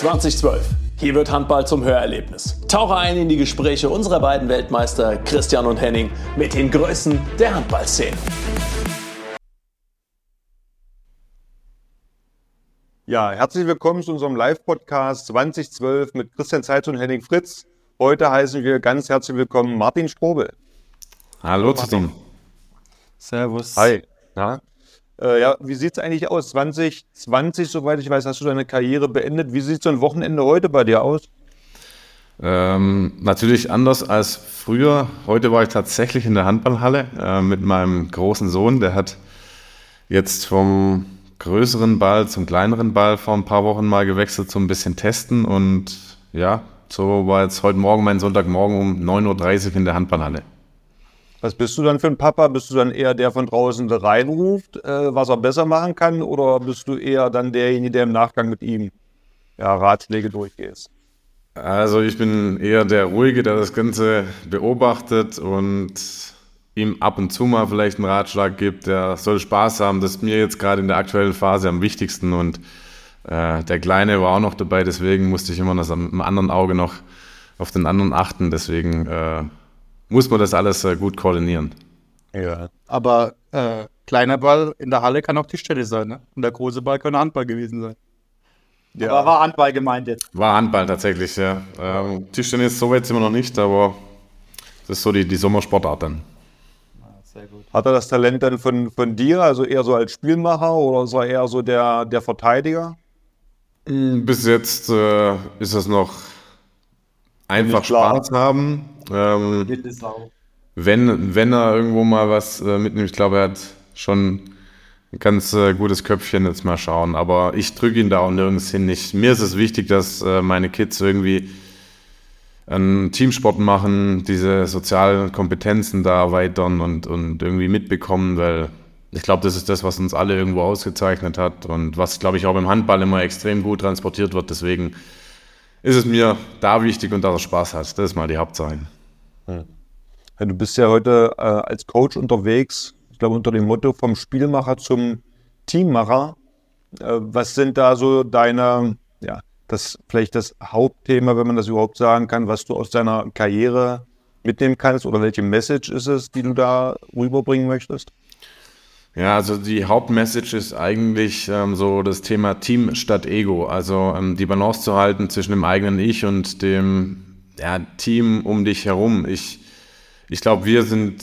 2012. Hier wird Handball zum Hörerlebnis. Tauche ein in die Gespräche unserer beiden Weltmeister Christian und Henning mit den Größen der Handballszene. Ja, herzlich willkommen zu unserem Live-Podcast 2012 mit Christian Zeitz und Henning Fritz. Heute heißen wir ganz herzlich willkommen Martin Strobel. Hallo zusammen. Servus. Hi. Na? Äh, ja, wie sieht es eigentlich aus? 2020, soweit ich weiß, hast du deine Karriere beendet. Wie sieht so ein Wochenende heute bei dir aus? Ähm, natürlich anders als früher. Heute war ich tatsächlich in der Handballhalle äh, mit meinem großen Sohn. Der hat jetzt vom größeren Ball zum kleineren Ball vor ein paar Wochen mal gewechselt, so ein bisschen testen. Und ja, so war jetzt heute Morgen mein Sonntagmorgen um 9.30 Uhr in der Handballhalle. Was bist du dann für ein Papa? Bist du dann eher der von draußen reinruft, äh, was er besser machen kann? Oder bist du eher dann derjenige, der im Nachgang mit ihm ja, Ratschläge durchgeht? Also ich bin eher der Ruhige, der das Ganze beobachtet und ihm ab und zu mal vielleicht einen Ratschlag gibt. Der soll Spaß haben. Das ist mir jetzt gerade in der aktuellen Phase am wichtigsten. Und äh, der Kleine war auch noch dabei, deswegen musste ich immer noch mit einem anderen Auge noch auf den anderen achten. Deswegen äh, muss man das alles äh, gut koordinieren. Ja. Aber äh, kleiner Ball in der Halle kann auch die Stelle sein, ne? Und der große Ball könnte Handball gewesen sein. Ja. Aber war Handball gemeint jetzt? War Handball tatsächlich, ja. Ähm, Tischtennis so weit sind wir noch nicht, aber das ist so die, die Sommersportart dann. Sehr gut. Hat er das Talent dann von, von dir, also eher so als Spielmacher oder ist er eher so der, der Verteidiger? Bis jetzt äh, ist es noch einfach Spaß haben. Ähm, wenn, wenn er irgendwo mal was äh, mitnimmt, ich glaube, er hat schon ein ganz äh, gutes Köpfchen, jetzt mal schauen. Aber ich drücke ihn da auch nirgends hin. Ich, mir ist es wichtig, dass äh, meine Kids irgendwie einen Teamsport machen, diese sozialen Kompetenzen da erweitern und, und irgendwie mitbekommen, weil ich glaube, das ist das, was uns alle irgendwo ausgezeichnet hat und was, glaube ich, auch im Handball immer extrem gut transportiert wird. Deswegen ist es mir da wichtig und dass er Spaß hat. Das ist mal die Hauptsache. Ja, du bist ja heute äh, als Coach unterwegs, ich glaube unter dem Motto vom Spielmacher zum Teammacher. Äh, was sind da so deine, ja, das vielleicht das Hauptthema, wenn man das überhaupt sagen kann, was du aus deiner Karriere mitnehmen kannst oder welche Message ist es, die du da rüberbringen möchtest? Ja, also die Hauptmessage ist eigentlich ähm, so das Thema Team statt Ego. Also ähm, die Balance zu halten zwischen dem eigenen Ich und dem ja, Team um dich herum. Ich, ich glaube, wir sind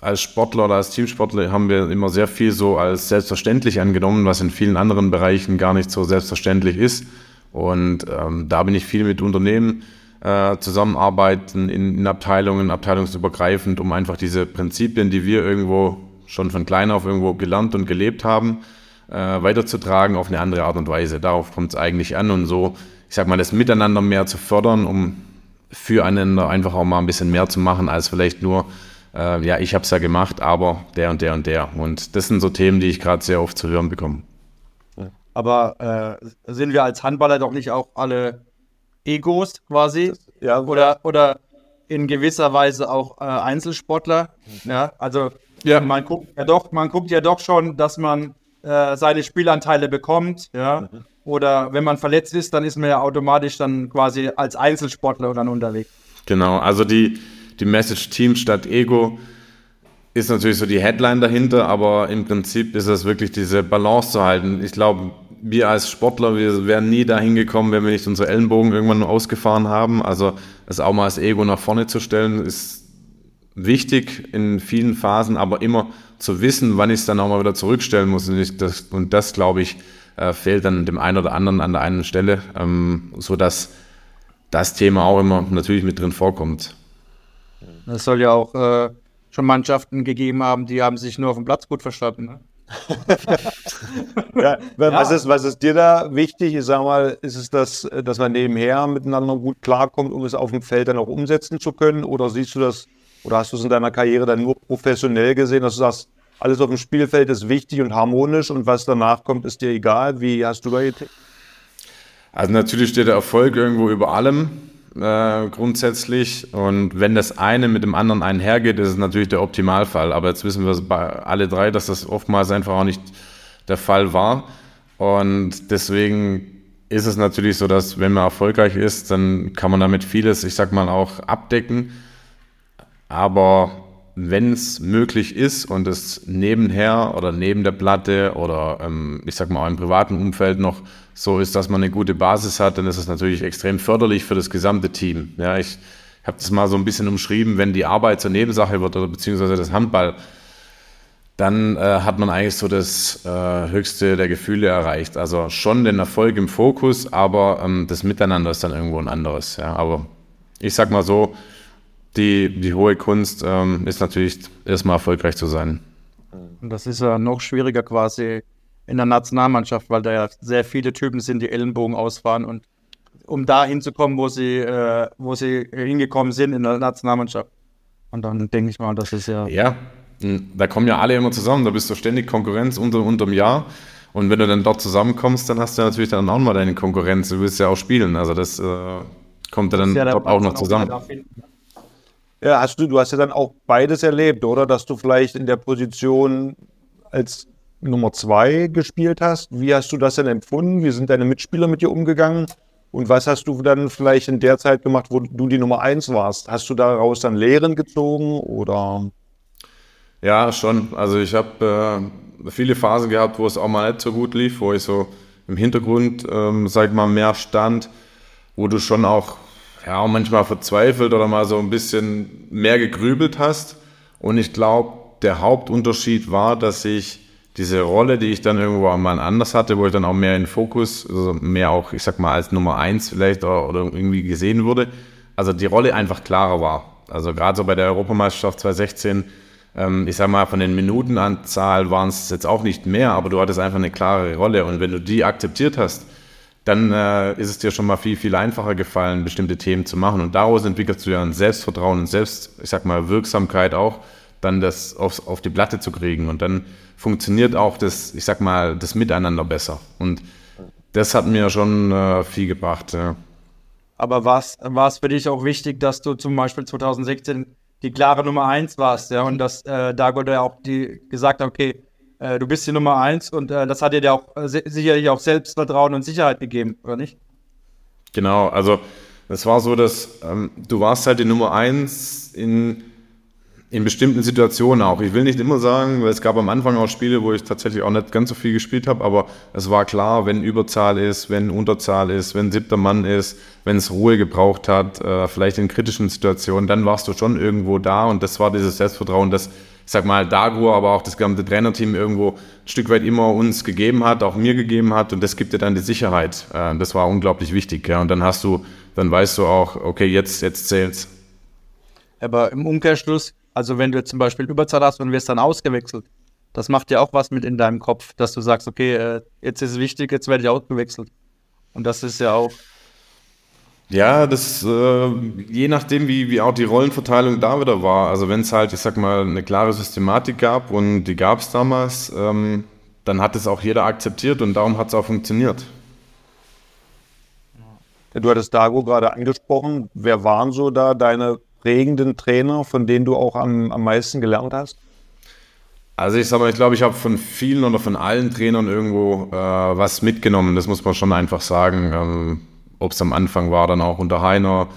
als Sportler oder als Teamsportler haben wir immer sehr viel so als selbstverständlich angenommen, was in vielen anderen Bereichen gar nicht so selbstverständlich ist. Und ähm, da bin ich viel mit Unternehmen äh, zusammenarbeiten in, in Abteilungen, abteilungsübergreifend, um einfach diese Prinzipien, die wir irgendwo schon von klein auf irgendwo gelernt und gelebt haben, äh, weiterzutragen auf eine andere Art und Weise. Darauf kommt es eigentlich an und so, ich sag mal, das Miteinander mehr zu fördern, um füreinander einfach auch mal ein bisschen mehr zu machen, als vielleicht nur, äh, ja, ich habe es ja gemacht, aber der und der und der. Und das sind so Themen, die ich gerade sehr oft zu hören bekomme. Aber äh, sind wir als Handballer doch nicht auch alle Egos quasi? Ja. Oder, oder in gewisser Weise auch äh, Einzelsportler? Ja, also ja. Man guckt ja doch, man guckt ja doch schon, dass man äh, seine Spielanteile bekommt, ja. Mhm. Oder wenn man verletzt ist, dann ist man ja automatisch dann quasi als Einzelsportler dann unterwegs. Genau, also die, die Message Team statt Ego ist natürlich so die Headline dahinter, aber im Prinzip ist es wirklich diese Balance zu halten. Ich glaube, wir als Sportler, wir wären nie dahin gekommen, wenn wir nicht unsere Ellenbogen irgendwann ausgefahren haben. Also das auch mal als Ego nach vorne zu stellen, ist wichtig in vielen Phasen, aber immer zu wissen, wann ich es dann auch mal wieder zurückstellen muss. Und, ich, das, und das, glaube ich, äh, fehlt dann dem einen oder anderen an der einen Stelle, ähm, sodass das Thema auch immer natürlich mit drin vorkommt. Es soll ja auch äh, schon Mannschaften gegeben haben, die haben sich nur auf dem Platz gut verstanden. Ne? ja, was, ja. Ist, was ist dir da wichtig? Ich sag mal, ist es das, dass man nebenher miteinander gut klarkommt, um es auf dem Feld dann auch umsetzen zu können? Oder siehst du das oder hast du es in deiner Karriere dann nur professionell gesehen, dass du sagst, alles auf dem Spielfeld ist wichtig und harmonisch und was danach kommt, ist dir egal? Wie hast du da getippt? Also natürlich steht der Erfolg irgendwo über allem äh, grundsätzlich und wenn das eine mit dem anderen einhergeht, ist es natürlich der Optimalfall. Aber jetzt wissen wir alle drei, dass das oftmals einfach auch nicht der Fall war und deswegen ist es natürlich so, dass wenn man erfolgreich ist, dann kann man damit vieles, ich sag mal, auch abdecken. Aber wenn es möglich ist und es nebenher oder neben der Platte oder ähm, ich sag mal auch im privaten Umfeld noch so ist, dass man eine gute Basis hat, dann ist es natürlich extrem förderlich für das gesamte Team. Ja, ich habe das mal so ein bisschen umschrieben, wenn die Arbeit zur Nebensache wird oder beziehungsweise das Handball, dann äh, hat man eigentlich so das äh, höchste der Gefühle erreicht. Also schon den Erfolg im Fokus, aber ähm, das Miteinander ist dann irgendwo ein anderes. Ja, aber ich sag mal so, die, die hohe Kunst ähm, ist natürlich erstmal erfolgreich zu sein. Und das ist ja noch schwieriger quasi in der Nationalmannschaft, weil da ja sehr viele Typen sind, die Ellenbogen ausfahren und um da hinzukommen, wo sie, äh, wo sie hingekommen sind in der Nationalmannschaft. Und dann denke ich mal, das ist ja. Ja, da kommen ja alle immer zusammen, da bist du ständig Konkurrenz unter, unterm Jahr. Und wenn du dann dort zusammenkommst, dann hast du natürlich dann auch mal deine Konkurrenz. Du willst ja auch spielen. Also das äh, kommt ja dann ja dort auch noch zusammen. Auch ja, hast du, du hast ja dann auch beides erlebt, oder? Dass du vielleicht in der Position als Nummer zwei gespielt hast. Wie hast du das denn empfunden? Wie sind deine Mitspieler mit dir umgegangen? Und was hast du dann vielleicht in der Zeit gemacht, wo du die Nummer eins warst? Hast du daraus dann Lehren gezogen oder? Ja, schon. Also ich habe äh, viele Phasen gehabt, wo es auch mal nicht so gut lief, wo ich so im Hintergrund, ähm, sag ich mal, mehr stand, wo du schon auch ja, auch manchmal verzweifelt oder mal so ein bisschen mehr gegrübelt hast. Und ich glaube, der Hauptunterschied war, dass ich diese Rolle, die ich dann irgendwo mal anders hatte, wo ich dann auch mehr in Fokus, also mehr auch, ich sag mal, als Nummer eins vielleicht oder, oder irgendwie gesehen wurde, also die Rolle einfach klarer war. Also gerade so bei der Europameisterschaft 2016, ähm, ich sag mal, von den Minutenanzahl waren es jetzt auch nicht mehr, aber du hattest einfach eine klare Rolle. Und wenn du die akzeptiert hast, dann äh, ist es dir schon mal viel, viel einfacher gefallen, bestimmte Themen zu machen. Und daraus entwickelst du ja ein Selbstvertrauen und Selbst, ich sag mal, Wirksamkeit auch, dann das aufs, auf die Platte zu kriegen. Und dann funktioniert auch das, ich sag mal, das Miteinander besser. Und das hat mir schon äh, viel gebracht. Ja. Aber war es für dich auch wichtig, dass du zum Beispiel 2016 die klare Nummer 1 warst, ja, und dass äh, Dago ja auch die gesagt hat, okay, äh, du bist die Nummer eins und äh, das hat dir auch äh, sicherlich auch Selbstvertrauen und Sicherheit gegeben, oder nicht? Genau, also es war so, dass ähm, du warst halt die Nummer eins in, in bestimmten Situationen auch. Ich will nicht immer sagen, weil es gab am Anfang auch Spiele, wo ich tatsächlich auch nicht ganz so viel gespielt habe, aber es war klar, wenn Überzahl ist, wenn Unterzahl ist, wenn siebter Mann ist, wenn es Ruhe gebraucht hat, äh, vielleicht in kritischen Situationen, dann warst du schon irgendwo da und das war dieses Selbstvertrauen, das ich sag mal, Dagur, aber auch das gesamte Trainerteam irgendwo ein Stück weit immer uns gegeben hat, auch mir gegeben hat und das gibt dir dann die Sicherheit. Äh, das war unglaublich wichtig. Und dann hast du, dann weißt du auch, okay, jetzt, jetzt zählt's. Aber im Umkehrschluss, also wenn du zum Beispiel Überzahl hast und wirst dann ausgewechselt, das macht ja auch was mit in deinem Kopf, dass du sagst, okay, äh, jetzt ist es wichtig, jetzt werde ich ausgewechselt. Und das ist ja auch ja, das äh, je nachdem, wie, wie auch die Rollenverteilung da wieder war. Also wenn es halt, ich sag mal, eine klare Systematik gab und die gab es damals, ähm, dann hat es auch jeder akzeptiert und darum hat es auch funktioniert. Du hattest Dago gerade angesprochen. Wer waren so da deine prägenden Trainer, von denen du auch am, am meisten gelernt hast? Also ich sag mal, ich glaube, ich habe von vielen oder von allen Trainern irgendwo äh, was mitgenommen. Das muss man schon einfach sagen. Ähm, ob es am Anfang war, dann auch unter Heiner.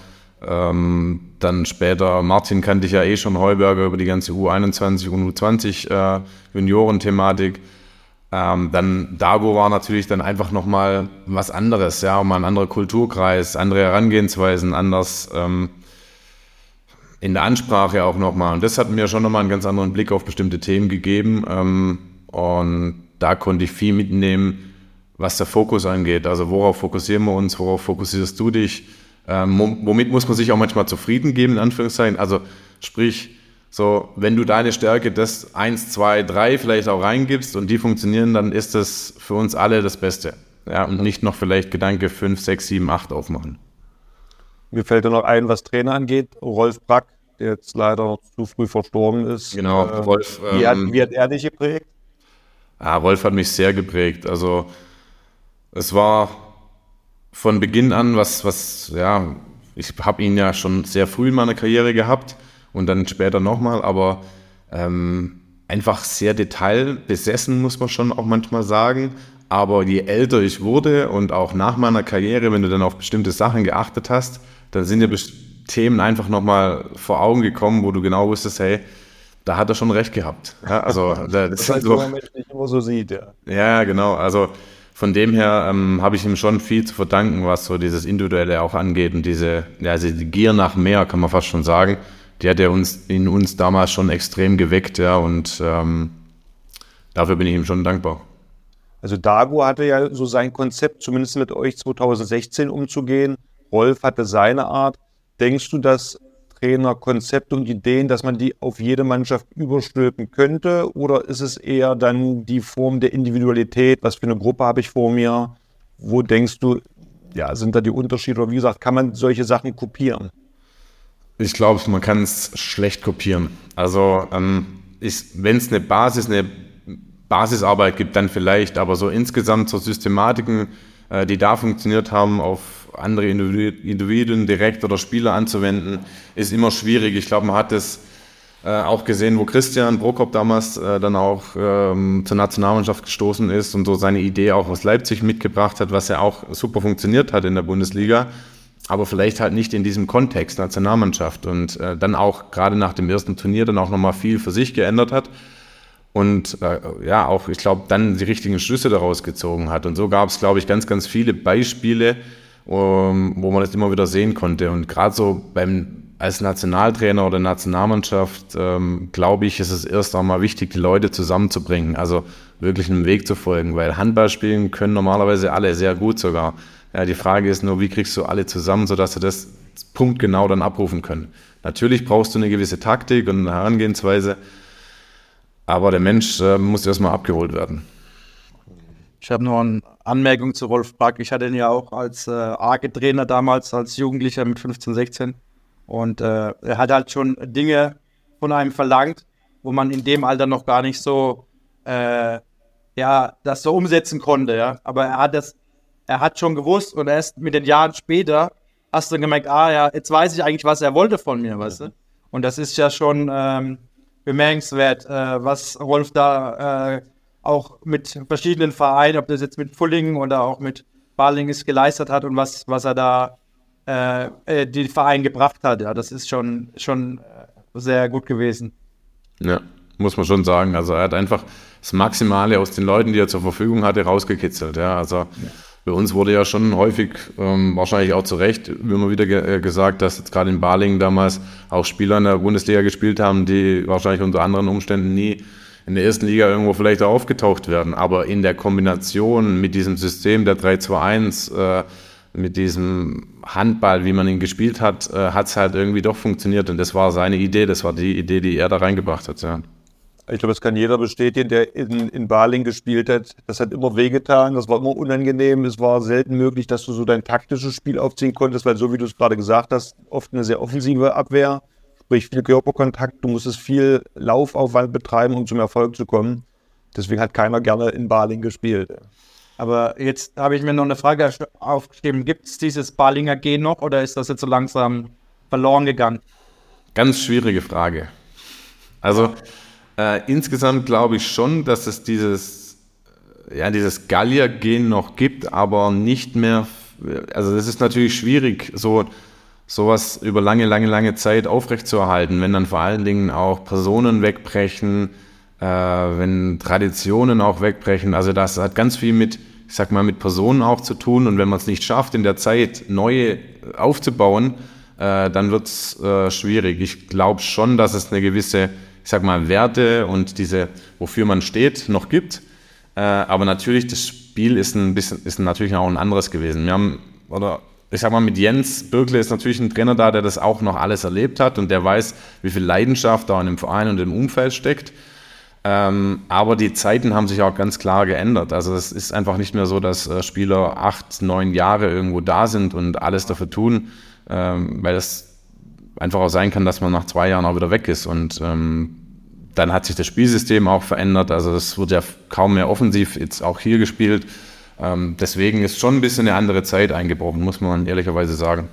Ähm, dann später, Martin kannte ich ja eh schon, Heuberger über die ganze U21 und U20 äh, Junioren-Thematik. Ähm, dann Dago war natürlich dann einfach nochmal was anderes, ja, mal ein anderer Kulturkreis, andere Herangehensweisen, anders ähm, in der Ansprache auch nochmal. Und das hat mir schon nochmal einen ganz anderen Blick auf bestimmte Themen gegeben. Ähm, und da konnte ich viel mitnehmen, was der Fokus angeht. Also worauf fokussieren wir uns, worauf fokussierst du dich? Ähm, womit muss man sich auch manchmal zufrieden geben, in Anführungszeichen? Also sprich, so, wenn du deine Stärke das 1, 2, 3 vielleicht auch reingibst und die funktionieren, dann ist das für uns alle das Beste. Ja, und nicht noch vielleicht Gedanke 5, 6, 7, 8 aufmachen. Mir fällt da noch ein, was Trainer angeht. Rolf Brack, der jetzt leider zu früh verstorben ist. Genau, äh, Rolf. Wie, hat, ähm, wie hat er dich geprägt? Ja, Rolf hat mich sehr geprägt. Also es war von Beginn an was, was, ja, ich habe ihn ja schon sehr früh in meiner Karriere gehabt und dann später nochmal, aber ähm, einfach sehr detailbesessen, muss man schon auch manchmal sagen. Aber je älter ich wurde und auch nach meiner Karriere, wenn du dann auf bestimmte Sachen geachtet hast, dann sind dir Themen einfach nochmal vor Augen gekommen, wo du genau wusstest, hey, da hat er schon recht gehabt. Ja, also, das, das heißt, so, man nicht immer so sieht, ja. Ja, genau. Also von dem her ähm, habe ich ihm schon viel zu verdanken, was so dieses Individuelle auch angeht und diese, ja, also die Gier nach mehr, kann man fast schon sagen, die hat er uns in uns damals schon extrem geweckt, ja, und ähm, dafür bin ich ihm schon dankbar. Also Dago hatte ja so sein Konzept, zumindest mit euch 2016 umzugehen. Rolf hatte seine Art. Denkst du, dass Trainer Konzepte und Ideen, dass man die auf jede Mannschaft überstülpen könnte? Oder ist es eher dann die Form der Individualität? Was für eine Gruppe habe ich vor mir? Wo denkst du, ja, sind da die Unterschiede? Oder wie gesagt, kann man solche Sachen kopieren? Ich glaube, man kann es schlecht kopieren. Also, ähm, wenn es eine Basis, eine Basisarbeit gibt, dann vielleicht, aber so insgesamt so Systematiken, äh, die da funktioniert haben, auf andere Individuen direkt oder Spieler anzuwenden, ist immer schwierig. Ich glaube, man hat es äh, auch gesehen, wo Christian Prokop damals äh, dann auch ähm, zur Nationalmannschaft gestoßen ist und so seine Idee auch aus Leipzig mitgebracht hat, was ja auch super funktioniert hat in der Bundesliga, aber vielleicht halt nicht in diesem Kontext Nationalmannschaft und äh, dann auch gerade nach dem ersten Turnier dann auch nochmal viel für sich geändert hat und äh, ja, auch, ich glaube, dann die richtigen Schlüsse daraus gezogen hat. Und so gab es, glaube ich, ganz, ganz viele Beispiele, um, wo man das immer wieder sehen konnte. Und gerade so beim als Nationaltrainer oder Nationalmannschaft, ähm, glaube ich, ist es erst einmal wichtig, die Leute zusammenzubringen, also wirklich einem Weg zu folgen, weil Handball spielen können normalerweise alle sehr gut sogar. Ja, die Frage ist nur, wie kriegst du alle zusammen, sodass sie das punktgenau dann abrufen können. Natürlich brauchst du eine gewisse Taktik und eine Herangehensweise, aber der Mensch äh, muss erstmal abgeholt werden. Ich habe noch eine Anmerkung zu Rolf Brack. Ich hatte ihn ja auch als äh, AGE-Trainer damals, als Jugendlicher mit 15, 16. Und äh, er hat halt schon Dinge von einem verlangt, wo man in dem Alter noch gar nicht so, äh, ja, das so umsetzen konnte, ja. Aber er hat das, er hat schon gewusst und erst mit den Jahren später hast du gemerkt, ah ja, jetzt weiß ich eigentlich, was er wollte von mir, weißt du. Und das ist ja schon, ähm, bemerkenswert, äh, was Rolf da äh, auch mit verschiedenen Vereinen, ob das jetzt mit Fullingen oder auch mit Balingis geleistet hat und was, was er da äh, äh die Verein gebracht hat. Ja, das ist schon, schon äh, sehr gut gewesen. Ja, muss man schon sagen. Also er hat einfach das Maximale aus den Leuten, die er zur Verfügung hatte, rausgekitzelt. Ja, also ja. Bei uns wurde ja schon häufig, ähm, wahrscheinlich auch zu Recht, immer wieder ge äh, gesagt, dass jetzt gerade in Balingen damals auch Spieler in der Bundesliga gespielt haben, die wahrscheinlich unter anderen Umständen nie in der ersten Liga irgendwo vielleicht auch aufgetaucht werden. Aber in der Kombination mit diesem System der 3-2-1, äh, mit diesem Handball, wie man ihn gespielt hat, äh, hat es halt irgendwie doch funktioniert. Und das war seine Idee, das war die Idee, die er da reingebracht hat. Ja. Ich glaube, das kann jeder bestätigen, der in, in Baling gespielt hat. Das hat immer wehgetan, das war immer unangenehm. Es war selten möglich, dass du so dein taktisches Spiel aufziehen konntest, weil so wie du es gerade gesagt hast, oft eine sehr offensive Abwehr, sprich viel Körperkontakt. Du musstest viel Laufaufwand betreiben, um zum Erfolg zu kommen. Deswegen hat keiner gerne in Baling gespielt. Aber jetzt habe ich mir noch eine Frage aufgeschrieben. Gibt es dieses Balinger G noch oder ist das jetzt so langsam verloren gegangen? Ganz schwierige Frage. Also äh, insgesamt glaube ich schon, dass es dieses, ja, dieses Gallier-Gen noch gibt, aber nicht mehr. Also es ist natürlich schwierig, so sowas über lange, lange, lange Zeit aufrechtzuerhalten, wenn dann vor allen Dingen auch Personen wegbrechen, äh, wenn Traditionen auch wegbrechen. Also das hat ganz viel mit, ich sag mal, mit Personen auch zu tun. Und wenn man es nicht schafft, in der Zeit neue aufzubauen, äh, dann wird es äh, schwierig. Ich glaube schon, dass es eine gewisse ich sag mal, Werte und diese, wofür man steht, noch gibt. Äh, aber natürlich, das Spiel ist ein bisschen, ist natürlich auch ein anderes gewesen. Wir haben, oder ich sag mal, mit Jens Birkle ist natürlich ein Trainer da, der das auch noch alles erlebt hat und der weiß, wie viel Leidenschaft da in dem Verein und im Umfeld steckt. Ähm, aber die Zeiten haben sich auch ganz klar geändert. Also es ist einfach nicht mehr so, dass äh, Spieler acht, neun Jahre irgendwo da sind und alles dafür tun, ähm, weil es einfach auch sein kann, dass man nach zwei Jahren auch wieder weg ist. Und ähm, dann hat sich das Spielsystem auch verändert. Also es wird ja kaum mehr offensiv jetzt auch hier gespielt. Ähm, deswegen ist schon ein bisschen eine andere Zeit eingebrochen, muss man ehrlicherweise sagen.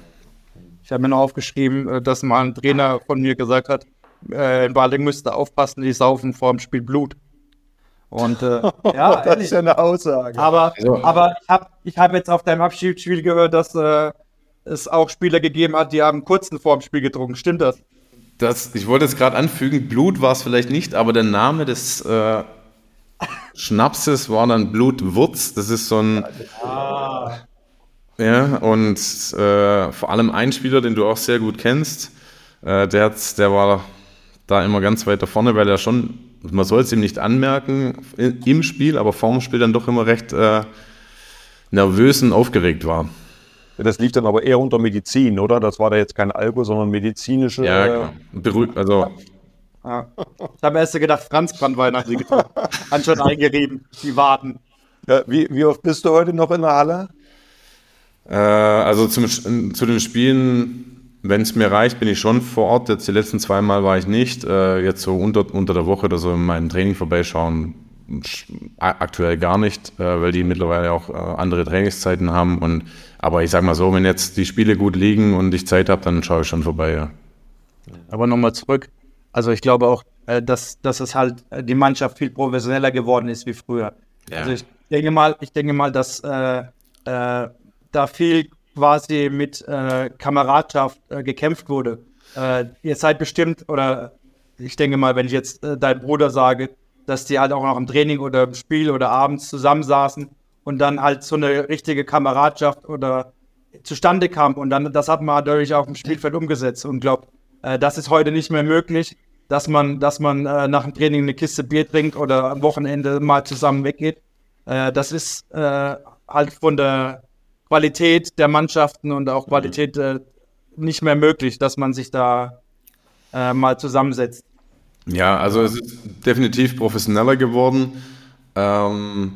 Ich habe mir noch aufgeschrieben, äh, dass mal ein Trainer von mir gesagt hat, äh, in Baling müsste aufpassen, die saufen vor dem Spiel Blut. Und äh, ja, das ist ja eine Aussage. Aber, also, aber ich habe ich hab jetzt auf deinem Abschiedsspiel gehört, dass äh, es auch Spieler gegeben hat, die haben kurzen vorm Spiel getrunken. Stimmt das? das ich wollte es gerade anfügen, Blut war es vielleicht nicht, aber der Name des äh, Schnapses war dann Blutwurz. Das ist so ein. Ah. Ja, und äh, vor allem ein Spieler, den du auch sehr gut kennst, äh, der, der war da immer ganz weiter vorne, weil er schon, man soll es ihm nicht anmerken im Spiel, aber vorm Spiel dann doch immer recht äh, nervös und aufgeregt war. Das lief dann aber eher unter Medizin, oder? Das war da jetzt kein Alkohol, sondern medizinische. Ja, klar. Berühmt, also. Ja. Ich habe erst gedacht, Franz Brandwein hat sie getrunken. Anscheinend eingerieben. Die warten. Ja, wie, wie oft bist du heute noch in der Halle? Äh, also zum, zu den Spielen, wenn es mir reicht, bin ich schon vor Ort. Jetzt die letzten zwei Mal war ich nicht. Äh, jetzt so unter, unter der Woche oder so in meinem Training vorbeischauen, aktuell gar nicht, äh, weil die mittlerweile auch äh, andere Trainingszeiten haben. Und, aber ich sag mal so, wenn jetzt die Spiele gut liegen und ich Zeit habe, dann schaue ich schon vorbei. Ja. Aber nochmal zurück. Also ich glaube auch, äh, dass, dass es halt die Mannschaft viel professioneller geworden ist wie früher. Ja. Also ich denke mal, ich denke mal, dass äh, äh, da viel quasi mit äh, Kameradschaft äh, gekämpft wurde. Äh, ihr seid bestimmt, oder ich denke mal, wenn ich jetzt äh, dein Bruder sage, dass die halt auch noch im Training oder im Spiel oder abends zusammensaßen und dann halt so eine richtige Kameradschaft oder zustande kam. Und dann, das hat man natürlich auch im Spielfeld umgesetzt und glaubt, äh, das ist heute nicht mehr möglich, dass man, dass man äh, nach dem Training eine Kiste Bier trinkt oder am Wochenende mal zusammen weggeht. das ist halt von der Qualität der Mannschaften und auch Qualität äh, nicht mehr möglich, dass man sich da äh, mal zusammensetzt. Ja, also es ist definitiv professioneller geworden. Ähm,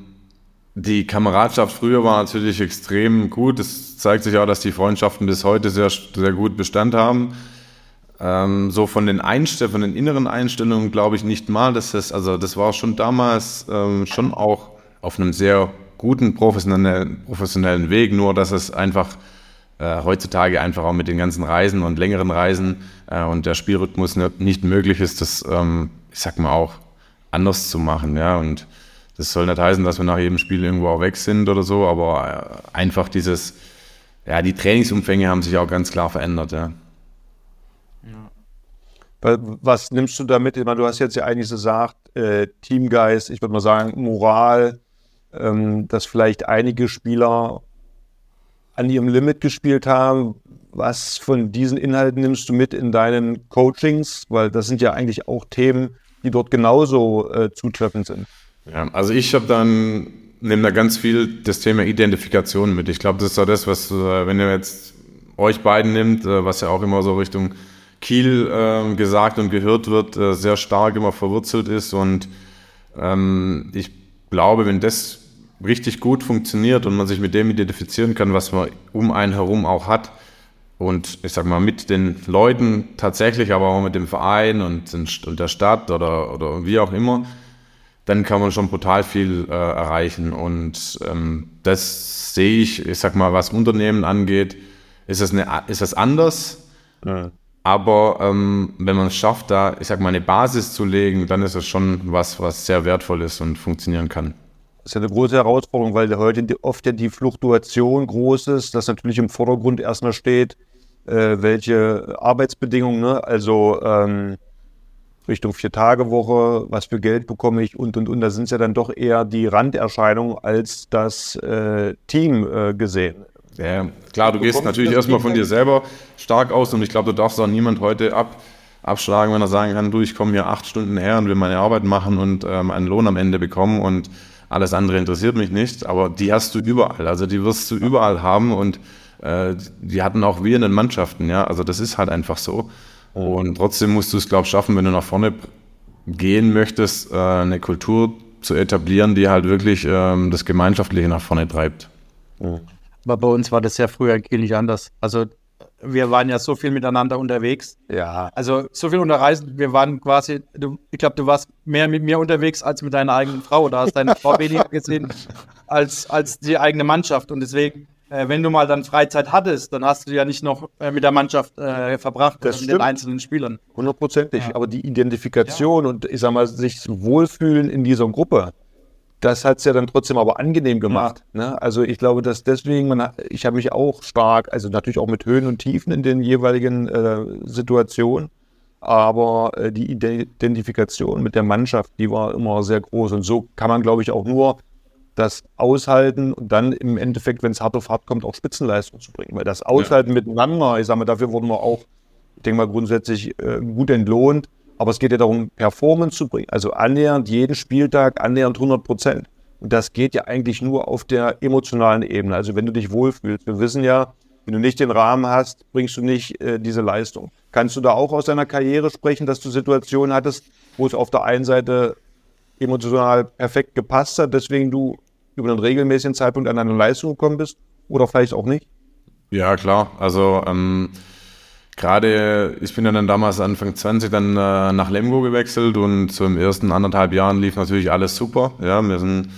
die Kameradschaft früher war natürlich extrem gut. Es zeigt sich auch, dass die Freundschaften bis heute sehr, sehr gut Bestand haben. Ähm, so von den Einstellungen, von den inneren Einstellungen glaube ich nicht mal, dass das, also das war schon damals ähm, schon auch auf einem sehr guten professionellen, professionellen Weg, nur dass es einfach äh, heutzutage einfach auch mit den ganzen Reisen und längeren Reisen äh, und der Spielrhythmus nicht möglich ist, das, ähm, ich sag mal, auch anders zu machen. Ja? Und das soll nicht heißen, dass wir nach jedem Spiel irgendwo auch weg sind oder so, aber äh, einfach dieses, ja, die Trainingsumfänge haben sich auch ganz klar verändert. Ja. Was nimmst du damit? Ich meine, du hast jetzt ja eigentlich gesagt, äh, Teamgeist, ich würde mal sagen, Moral, ähm, dass vielleicht einige Spieler an ihrem Limit gespielt haben. Was von diesen Inhalten nimmst du mit in deinen Coachings? Weil das sind ja eigentlich auch Themen, die dort genauso äh, zutreffend sind. Ja, also ich habe dann, nehme da ganz viel das Thema Identifikation mit. Ich glaube, das ist auch das, was, äh, wenn ihr jetzt euch beiden nimmt, äh, was ja auch immer so Richtung Kiel äh, gesagt und gehört wird, äh, sehr stark immer verwurzelt ist. Und ähm, ich glaube, wenn das richtig gut funktioniert und man sich mit dem identifizieren kann, was man um einen herum auch hat und ich sag mal mit den Leuten tatsächlich, aber auch mit dem Verein und, und der Stadt oder, oder wie auch immer, dann kann man schon brutal viel äh, erreichen und ähm, das sehe ich, ich sag mal, was Unternehmen angeht, ist das, eine, ist das anders, ja. Aber ähm, wenn man es schafft, da, ich sag mal, eine Basis zu legen, dann ist es schon was, was sehr wertvoll ist und funktionieren kann. Das ist ja eine große Herausforderung, weil heute oft ja die Fluktuation groß ist, dass natürlich im Vordergrund erstmal steht, äh, welche Arbeitsbedingungen, ne? also ähm, Richtung Vier-Tage-Woche, was für Geld bekomme ich und und und. Da sind es ja dann doch eher die Randerscheinungen als das äh, Team äh, gesehen. Ja, klar, du, du gehst natürlich erstmal von dir selber stark aus und ich glaube, du darfst auch niemand heute ab, abschlagen, wenn er sagen kann, du, ich komme hier acht Stunden her und will meine Arbeit machen und ähm, einen Lohn am Ende bekommen und alles andere interessiert mich nicht, aber die hast du überall. Also die wirst du überall haben und äh, die hatten auch wir in den Mannschaften, ja. Also das ist halt einfach so. Und trotzdem musst du es, glaube ich, schaffen, wenn du nach vorne gehen möchtest, äh, eine Kultur zu etablieren, die halt wirklich ähm, das Gemeinschaftliche nach vorne treibt. Aber bei uns war das ja früher nicht anders. Also wir waren ja so viel miteinander unterwegs. Ja. Also so viel unterreisen. Wir waren quasi, du, ich glaube, du warst mehr mit mir unterwegs als mit deiner eigenen Frau. Da hast deine Frau weniger gesehen als, als die eigene Mannschaft. Und deswegen äh, wenn du mal dann Freizeit hattest, dann hast du ja nicht noch äh, mit der Mannschaft äh, verbracht, das mit den einzelnen Spielern. Hundertprozentig. Ja. Aber die Identifikation ja. und ich sag mal, sich wohlfühlen in dieser Gruppe, das hat es ja dann trotzdem aber angenehm gemacht. Ja. Ne? Also ich glaube, dass deswegen, man, ich habe mich auch stark, also natürlich auch mit Höhen und Tiefen in den jeweiligen äh, Situationen, aber äh, die Identifikation mit der Mannschaft, die war immer sehr groß. Und so kann man, glaube ich, auch nur das aushalten und dann im Endeffekt, wenn es hart auf hart kommt, auch Spitzenleistung zu bringen. Weil das Aushalten ja. miteinander, ich sage mal, dafür wurden wir auch, ich denke mal, grundsätzlich äh, gut entlohnt. Aber es geht ja darum, Performance zu bringen. Also annähernd jeden Spieltag, annähernd 100 Prozent. Und das geht ja eigentlich nur auf der emotionalen Ebene. Also wenn du dich wohlfühlst. Wir wissen ja, wenn du nicht den Rahmen hast, bringst du nicht äh, diese Leistung. Kannst du da auch aus deiner Karriere sprechen, dass du Situationen hattest, wo es auf der einen Seite emotional perfekt gepasst hat, deswegen du über einen regelmäßigen Zeitpunkt an eine Leistung gekommen bist oder vielleicht auch nicht? Ja, klar. Also ähm, gerade, ich bin ja dann damals Anfang 20 dann äh, nach Lemgo gewechselt und so im ersten anderthalb Jahren lief natürlich alles super. Ja, wir sind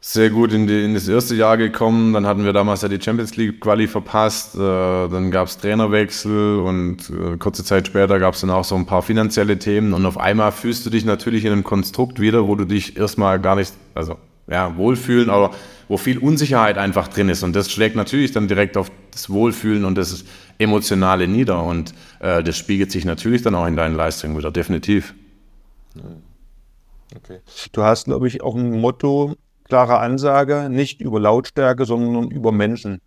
sehr gut in, die, in, das erste Jahr gekommen. Dann hatten wir damals ja die Champions League Quali verpasst. Äh, dann gab es Trainerwechsel und äh, kurze Zeit später gab es dann auch so ein paar finanzielle Themen. Und auf einmal fühlst du dich natürlich in einem Konstrukt wieder, wo du dich erstmal gar nicht, also ja, wohlfühlen, aber wo viel Unsicherheit einfach drin ist. Und das schlägt natürlich dann direkt auf das Wohlfühlen und das Emotionale nieder. Und äh, das spiegelt sich natürlich dann auch in deinen Leistungen wieder, definitiv. Okay. Du hast, glaube ich, auch ein Motto, klare Ansage, nicht über Lautstärke, sondern über Menschen.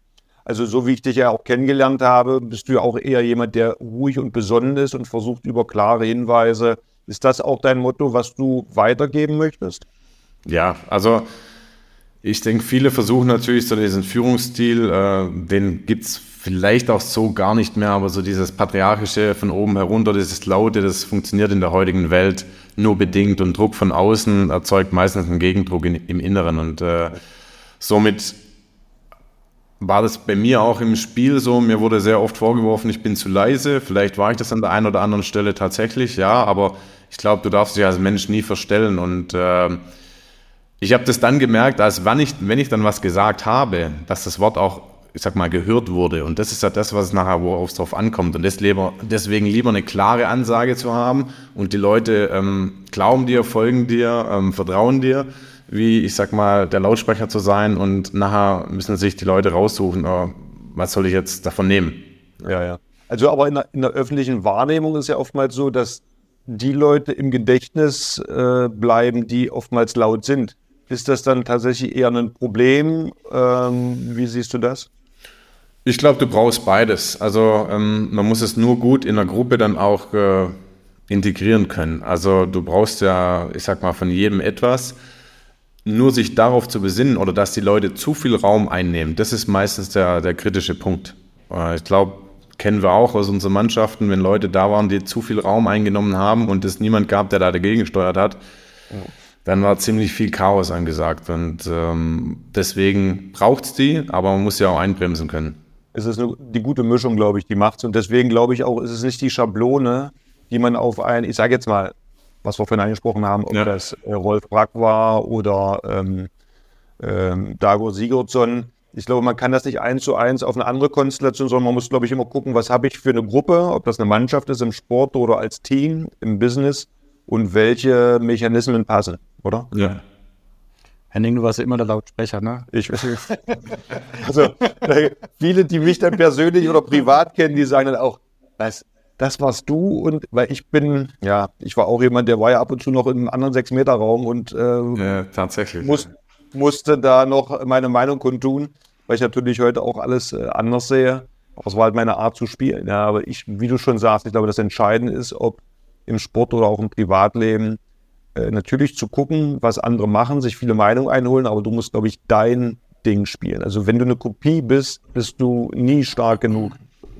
Also so wie ich dich ja auch kennengelernt habe, bist du ja auch eher jemand, der ruhig und besonnen ist und versucht über klare Hinweise. Ist das auch dein Motto, was du weitergeben möchtest? Ja, also ich denke, viele versuchen natürlich so diesen Führungsstil, äh, den gibt es vielleicht auch so gar nicht mehr, aber so dieses patriarchische von oben herunter, dieses Laute, das funktioniert in der heutigen Welt nur bedingt und Druck von außen erzeugt meistens einen Gegendruck in, im Inneren und äh, somit war das bei mir auch im Spiel so. Mir wurde sehr oft vorgeworfen, ich bin zu leise. Vielleicht war ich das an der einen oder anderen Stelle tatsächlich, ja, aber ich glaube, du darfst dich als Mensch nie verstellen und äh, ich habe das dann gemerkt, als wenn ich, wenn ich dann was gesagt habe, dass das Wort auch, ich sag mal, gehört wurde. Und das ist ja das, was nachher, worauf es drauf ankommt. Und deswegen lieber eine klare Ansage zu haben und die Leute ähm, glauben dir, folgen dir, ähm, vertrauen dir, wie, ich sag mal, der Lautsprecher zu sein. Und nachher müssen sich die Leute raussuchen, oh, was soll ich jetzt davon nehmen? Ja, ja. Also aber in der, in der öffentlichen Wahrnehmung ist ja oftmals so, dass die Leute im Gedächtnis äh, bleiben, die oftmals laut sind. Ist das dann tatsächlich eher ein Problem? Ähm, wie siehst du das? Ich glaube, du brauchst beides. Also ähm, man muss es nur gut in der Gruppe dann auch äh, integrieren können. Also du brauchst ja, ich sag mal, von jedem etwas. Nur sich darauf zu besinnen oder dass die Leute zu viel Raum einnehmen, das ist meistens der, der kritische Punkt. Äh, ich glaube, kennen wir auch aus unseren Mannschaften, wenn Leute da waren, die zu viel Raum eingenommen haben und es niemand gab, der da dagegen gesteuert hat. Ja dann war ziemlich viel Chaos angesagt. Und ähm, deswegen braucht es die, aber man muss ja auch einbremsen können. Es ist eine, die gute Mischung, glaube ich, die macht es. Und deswegen glaube ich auch, ist es nicht die Schablone, die man auf ein, ich sage jetzt mal, was wir vorhin angesprochen haben, ob ja. das äh, Rolf Brack war oder ähm, ähm, Dago Sigurdsson. Ich glaube, man kann das nicht eins zu eins auf eine andere Konstellation, sondern man muss, glaube ich, immer gucken, was habe ich für eine Gruppe, ob das eine Mannschaft ist im Sport oder als Team, im Business und welche Mechanismen passen, oder? Ja. Henning, du warst ja immer der Lautsprecher, ne? Ich, also, viele, die mich dann persönlich oder privat kennen, die sagen dann auch, was, das warst du und weil ich bin, ja, ich war auch jemand, der war ja ab und zu noch in einem anderen Sechs-Meter-Raum und äh, ja, tatsächlich. Muss, musste da noch meine Meinung kundtun, weil ich natürlich heute auch alles äh, anders sehe. Aber es war halt meine Art zu spielen. Ja, aber ich, wie du schon sagst, ich glaube, das Entscheidende ist, ob im Sport oder auch im Privatleben, äh, natürlich zu gucken, was andere machen, sich viele Meinungen einholen, aber du musst, glaube ich, dein Ding spielen. Also wenn du eine Kopie bist, bist du nie stark genug.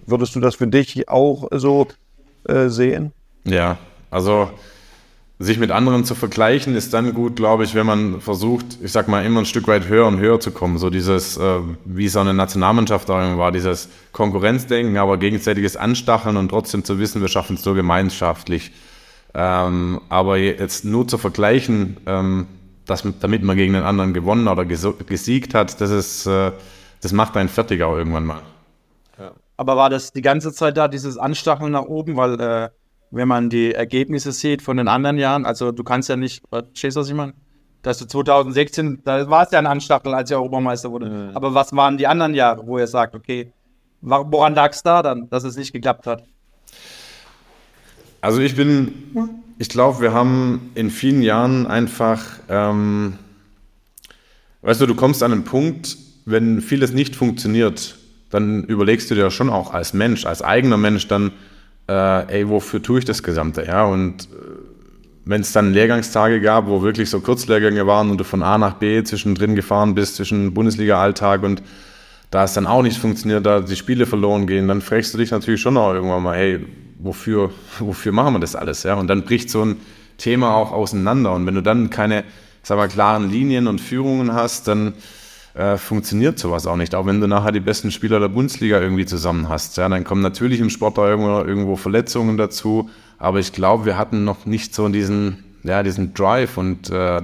Würdest du das für dich auch so äh, sehen? Ja, also sich mit anderen zu vergleichen, ist dann gut, glaube ich, wenn man versucht, ich sag mal, immer ein Stück weit höher und höher zu kommen. So dieses, äh, wie so eine Nationalmannschaft war, dieses Konkurrenzdenken, aber gegenseitiges Anstacheln und trotzdem zu wissen, wir schaffen es so gemeinschaftlich. Ähm, aber jetzt nur zu vergleichen, ähm, dass, damit man gegen den anderen gewonnen oder gesiegt hat, das ist, äh, das macht einen fertig auch irgendwann mal. Ja. Aber war das die ganze Zeit da, dieses Anstacheln nach oben? Weil, äh, wenn man die Ergebnisse sieht von den anderen Jahren, also du kannst ja nicht, verstehst du, was ich meine? Dass du 2016, da war es ja ein Anstacheln, als er Europameister wurde. Mhm. Aber was waren die anderen Jahre, wo er sagt, okay, woran lag es da dann, dass es nicht geklappt hat? Also ich bin, ich glaube, wir haben in vielen Jahren einfach, ähm, weißt du, du kommst an einen Punkt, wenn vieles nicht funktioniert, dann überlegst du dir schon auch als Mensch, als eigener Mensch dann, äh, ey, wofür tue ich das Gesamte? Ja, und äh, wenn es dann Lehrgangstage gab, wo wirklich so Kurzlehrgänge waren und du von A nach B zwischendrin gefahren bist, zwischen Bundesliga-Alltag und da es dann auch nicht funktioniert, da die Spiele verloren gehen, dann fragst du dich natürlich schon auch irgendwann mal, hey, wofür, wofür machen wir das alles? Ja? Und dann bricht so ein Thema auch auseinander. Und wenn du dann keine, sag mal, klaren Linien und Führungen hast, dann äh, funktioniert sowas auch nicht. Auch wenn du nachher die besten Spieler der Bundesliga irgendwie zusammen hast. Ja? Dann kommen natürlich im Sport da irgendwo, irgendwo Verletzungen dazu. Aber ich glaube, wir hatten noch nicht so diesen, ja, diesen Drive und äh,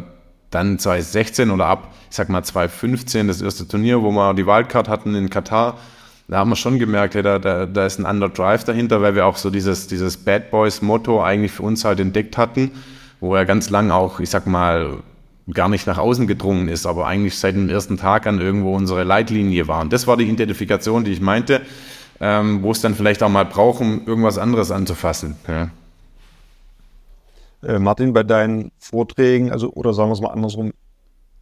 dann 2016 oder ab, ich sag mal 2015, das erste Turnier, wo wir die Wildcard hatten in Katar, da haben wir schon gemerkt, hey, da, da, da ist ein Underdrive dahinter, weil wir auch so dieses, dieses Bad Boys-Motto eigentlich für uns halt entdeckt hatten, wo er ganz lang auch, ich sag mal, gar nicht nach außen gedrungen ist, aber eigentlich seit dem ersten Tag an irgendwo unsere Leitlinie war. Und das war die Identifikation, die ich meinte, ähm, wo es dann vielleicht auch mal braucht, um irgendwas anderes anzufassen. Ja. Äh, Martin, bei deinen Vorträgen, also oder sagen wir es mal andersrum,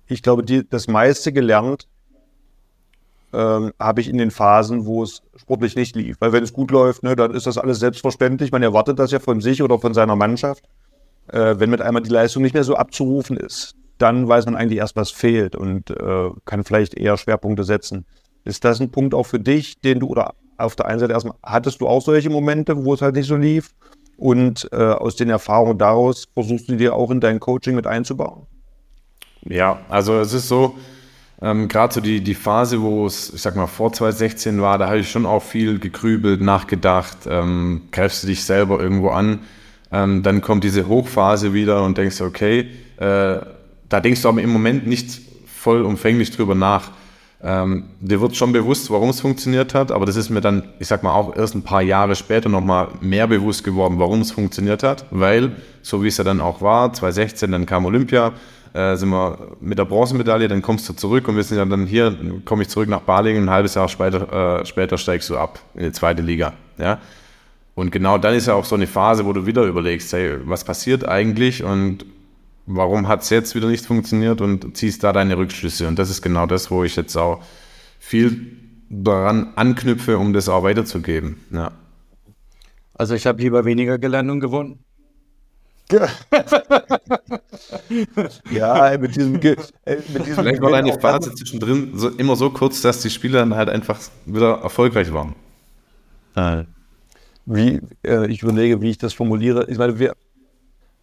ich glaube, die, das meiste gelernt ähm, habe ich in den Phasen, wo es sportlich nicht lief. Weil wenn es gut läuft, ne, dann ist das alles selbstverständlich. Man erwartet das ja von sich oder von seiner Mannschaft. Äh, wenn mit einmal die Leistung nicht mehr so abzurufen ist, dann weiß man eigentlich erst, was fehlt und äh, kann vielleicht eher Schwerpunkte setzen. Ist das ein Punkt auch für dich, den du oder auf der einen Seite erstmal, hattest du auch solche Momente, wo es halt nicht so lief? Und äh, aus den Erfahrungen daraus versuchst du dir auch in dein Coaching mit einzubauen? Ja, also es ist so, ähm, Gerade so die, die Phase, wo es, ich sag mal, vor 2016 war, da habe ich schon auch viel gegrübelt, nachgedacht, ähm, greifst du dich selber irgendwo an. Ähm, dann kommt diese Hochphase wieder und denkst, okay, äh, da denkst du aber im Moment nicht vollumfänglich drüber nach. Ähm, dir wird schon bewusst, warum es funktioniert hat, aber das ist mir dann, ich sag mal, auch erst ein paar Jahre später nochmal mehr bewusst geworden, warum es funktioniert hat, weil, so wie es ja dann auch war, 2016, dann kam Olympia, äh, sind wir mit der Bronzemedaille, dann kommst du zurück und wir sind ja dann hier, komme ich zurück nach Balingen, ein halbes Jahr später, äh, später steigst du ab in die zweite Liga. Ja? Und genau dann ist ja auch so eine Phase, wo du wieder überlegst, hey, was passiert eigentlich und warum hat es jetzt wieder nicht funktioniert und ziehst da deine Rückschlüsse. Und das ist genau das, wo ich jetzt auch viel daran anknüpfe, um das auch weiterzugeben. Ja. Also ich habe lieber weniger gelernt und gewonnen. ja, mit diesem, äh, mit diesem Vielleicht war deine Phase zwischendrin so, immer so kurz, dass die Spieler dann halt einfach wieder erfolgreich waren. Wie, äh, ich überlege, wie ich das formuliere. Ich meine, wir,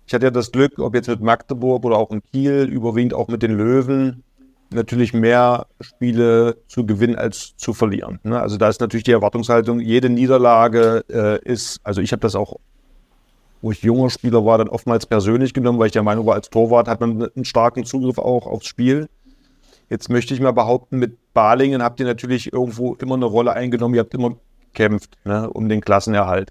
ich hatte ja das Glück, ob jetzt mit Magdeburg oder auch in Kiel, überwiegend auch mit den Löwen, natürlich mehr Spiele zu gewinnen als zu verlieren. Ne? Also da ist natürlich die Erwartungshaltung, jede Niederlage äh, ist, also ich habe das auch wo ich junger Spieler war, dann oftmals persönlich genommen, weil ich der Meinung war, als Torwart hat man einen starken Zugriff auch aufs Spiel. Jetzt möchte ich mal behaupten, mit Balingen habt ihr natürlich irgendwo immer eine Rolle eingenommen, ihr habt immer gekämpft ne, um den Klassenerhalt.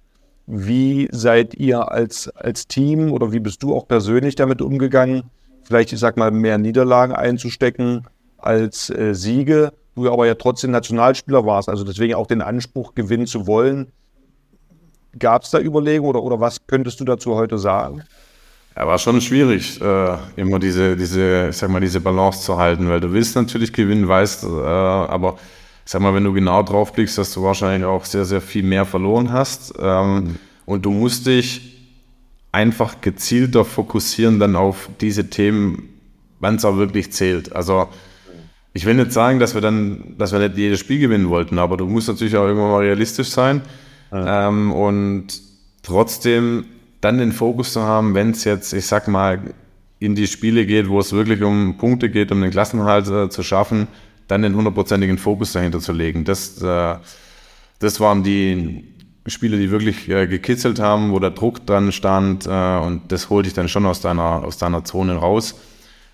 Wie seid ihr als, als Team oder wie bist du auch persönlich damit umgegangen, vielleicht, ich sag mal, mehr Niederlagen einzustecken als äh, Siege? Du aber ja trotzdem Nationalspieler warst, also deswegen auch den Anspruch, gewinnen zu wollen. Gab es da Überlegungen oder, oder was könntest du dazu heute sagen? Ja, war schon schwierig, äh, immer diese, diese, ich sag mal, diese Balance zu halten, weil du willst natürlich gewinnen, weißt, äh, aber ich sag mal, wenn du genau drauf blickst, dass du wahrscheinlich auch sehr, sehr viel mehr verloren hast. Ähm, mhm. Und du musst dich einfach gezielter fokussieren dann auf diese Themen, wann es auch wirklich zählt. Also ich will nicht sagen, dass wir dann, dass wir nicht jedes Spiel gewinnen wollten, aber du musst natürlich auch irgendwann mal realistisch sein. Ja. Ähm, und trotzdem dann den Fokus zu haben, wenn es jetzt, ich sag mal, in die Spiele geht, wo es wirklich um Punkte geht, um den Klassenhalt äh, zu schaffen, dann den hundertprozentigen Fokus dahinter zu legen. Das, äh, das waren die Spiele, die wirklich äh, gekitzelt haben, wo der Druck dran stand äh, und das holte ich dann schon aus deiner, aus deiner Zone raus.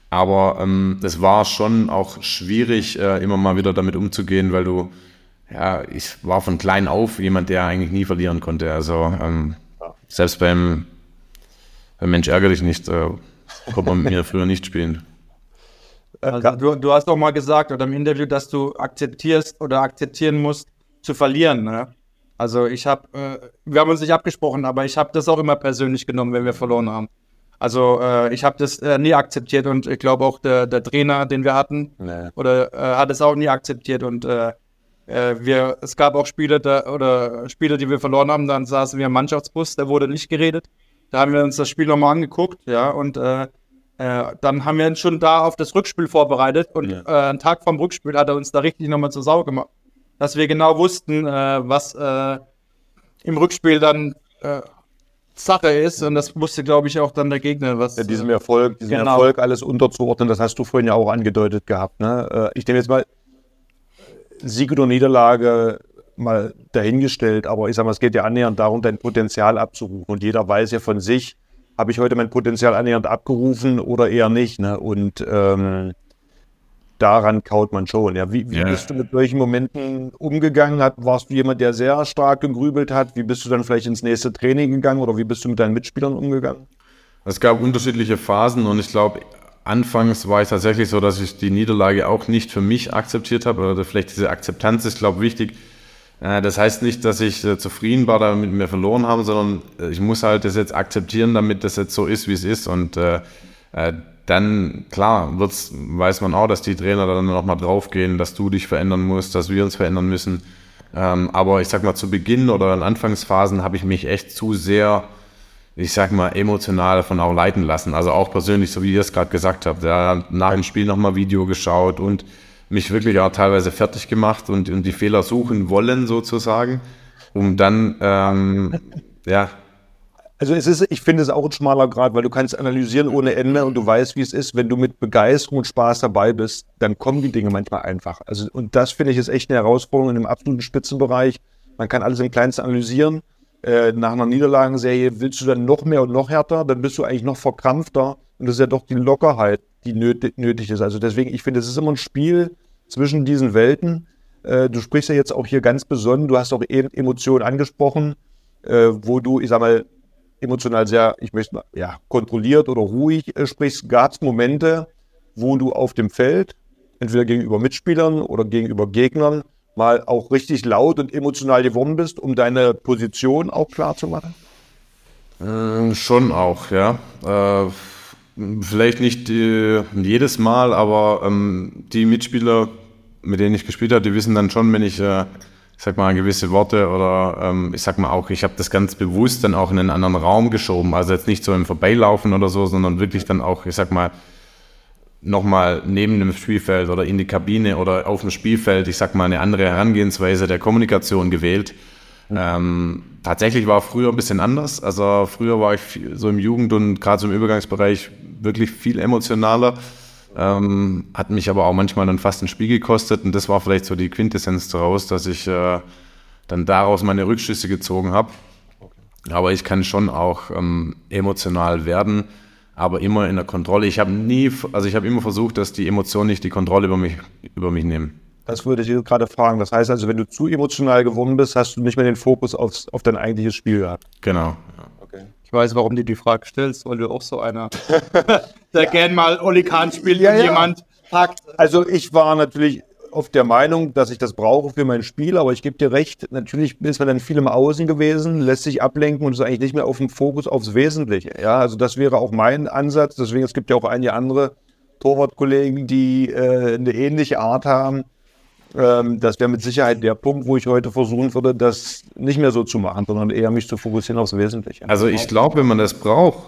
Aber ähm, es war schon auch schwierig, äh, immer mal wieder damit umzugehen, weil du, ja, ich war von klein auf jemand, der eigentlich nie verlieren konnte. Also ähm, selbst beim, beim Mensch ärgere dich nicht, äh, konnte man mit mir früher nicht spielen. Also du, du, hast auch mal gesagt oder im Interview, dass du akzeptierst oder akzeptieren musst, zu verlieren. Ne? Also ich habe, äh, wir haben uns nicht abgesprochen, aber ich habe das auch immer persönlich genommen, wenn wir verloren haben. Also äh, ich habe das äh, nie akzeptiert und ich glaube auch der, der, Trainer, den wir hatten, nee. oder äh, hat es auch nie akzeptiert und äh, äh, wir, es gab auch Spiele da, oder Spiele, die wir verloren haben, dann saßen wir im Mannschaftsbus, da wurde nicht geredet. Da haben wir uns das Spiel nochmal angeguckt, ja, und äh, dann haben wir uns schon da auf das Rückspiel vorbereitet und ja. einen Tag vom Rückspiel hat er uns da richtig nochmal zur Sau gemacht, dass wir genau wussten, was im Rückspiel dann Sache ist und das wusste, glaube ich, auch dann der Gegner. Was, ja, diesem Erfolg, diesem genau. Erfolg alles unterzuordnen, das hast du vorhin ja auch angedeutet gehabt. Ne? Äh, ich nehme jetzt mal Sieg oder Niederlage mal dahingestellt, aber ich sage mal, es geht ja annähernd darum, dein Potenzial abzurufen. Und jeder weiß ja von sich, habe ich heute mein Potenzial annähernd abgerufen oder eher nicht. Ne? Und ähm, daran kaut man schon. Ja, wie, wie ja. bist du mit solchen Momenten umgegangen? Hat, warst du jemand, der sehr stark gegrübelt hat? Wie bist du dann vielleicht ins nächste Training gegangen oder wie bist du mit deinen Mitspielern umgegangen? Es gab unterschiedliche Phasen und ich glaube, anfangs war es tatsächlich so, dass ich die Niederlage auch nicht für mich akzeptiert habe oder vielleicht diese Akzeptanz ist, glaube ich, wichtig. Äh, das heißt nicht, dass ich äh, zufrieden war, damit wir verloren haben, sondern äh, ich muss halt das jetzt akzeptieren, damit das jetzt so ist, wie es ist und äh, dann, klar, wird's, weiß man auch, dass die Trainer dann nochmal draufgehen, dass du dich verändern musst, dass wir uns verändern müssen. Ähm, aber ich sag mal, zu Beginn oder in Anfangsphasen habe ich mich echt zu sehr, ich sag mal, emotional davon auch leiten lassen. Also auch persönlich, so wie ihr es gerade gesagt habt. Ja, nach dem Spiel nochmal Video geschaut und mich wirklich auch teilweise fertig gemacht und, und die Fehler suchen wollen, sozusagen, um dann, ähm, ja, also es ist, ich finde es auch ein schmaler Grad, weil du kannst analysieren ohne Ende und du weißt, wie es ist. Wenn du mit Begeisterung und Spaß dabei bist, dann kommen die Dinge manchmal einfach. Also, und das finde ich ist echt eine Herausforderung in dem absoluten Spitzenbereich. Man kann alles im Kleinsten analysieren. Äh, nach einer Niederlagenserie willst du dann noch mehr und noch härter, dann bist du eigentlich noch verkrampfter. Und das ist ja doch die Lockerheit, die nötig, ist. Also deswegen, ich finde, es ist immer ein Spiel zwischen diesen Welten. Äh, du sprichst ja jetzt auch hier ganz besonnen, du hast auch eben Emotionen angesprochen, äh, wo du, ich sag mal, emotional sehr, ich möchte ja, kontrolliert oder ruhig äh, sprichst, gab es Momente, wo du auf dem Feld, entweder gegenüber Mitspielern oder gegenüber Gegnern, mal auch richtig laut und emotional geworden bist, um deine Position auch klar zu machen? Äh, schon auch, ja. Äh, vielleicht nicht äh, jedes Mal, aber ähm, die Mitspieler, mit denen ich gespielt habe, die wissen dann schon, wenn ich äh, ich sag mal, gewisse Worte oder ähm, ich sag mal auch, ich habe das ganz bewusst dann auch in einen anderen Raum geschoben. Also jetzt nicht so im Vorbeilaufen oder so, sondern wirklich dann auch, ich sag mal, nochmal neben dem Spielfeld oder in die Kabine oder auf dem Spielfeld, ich sag mal, eine andere Herangehensweise der Kommunikation gewählt. Mhm. Ähm, tatsächlich war früher ein bisschen anders. Also früher war ich so im Jugend- und gerade so im Übergangsbereich wirklich viel emotionaler. Ähm, hat mich aber auch manchmal dann fast ein Spiel gekostet und das war vielleicht so die Quintessenz daraus, dass ich äh, dann daraus meine Rückschlüsse gezogen habe. Aber ich kann schon auch ähm, emotional werden, aber immer in der Kontrolle. Ich habe nie, also ich habe immer versucht, dass die Emotionen nicht die Kontrolle über mich, über mich nehmen. Das würde ich gerade fragen. Das heißt also, wenn du zu emotional geworden bist, hast du nicht mehr den Fokus aufs, auf dein eigentliches Spiel gehabt. Genau. Ja. Ich weiß, warum du die Frage stellst, weil du auch so einer, der gern mal Oli Kahn spielt ja, und ja. jemand packt. Also ich war natürlich oft der Meinung, dass ich das brauche für mein Spiel, aber ich gebe dir recht, natürlich ist man dann viel im Außen gewesen, lässt sich ablenken und ist eigentlich nicht mehr auf dem Fokus aufs Wesentliche. Ja, also das wäre auch mein Ansatz. Deswegen, es gibt ja auch einige andere Torwartkollegen, die äh, eine ähnliche Art haben. Ähm, das wäre mit Sicherheit der Punkt, wo ich heute versuchen würde, das nicht mehr so zu machen, sondern eher mich zu fokussieren aufs Wesentliche. Also ich glaube, wenn man das braucht,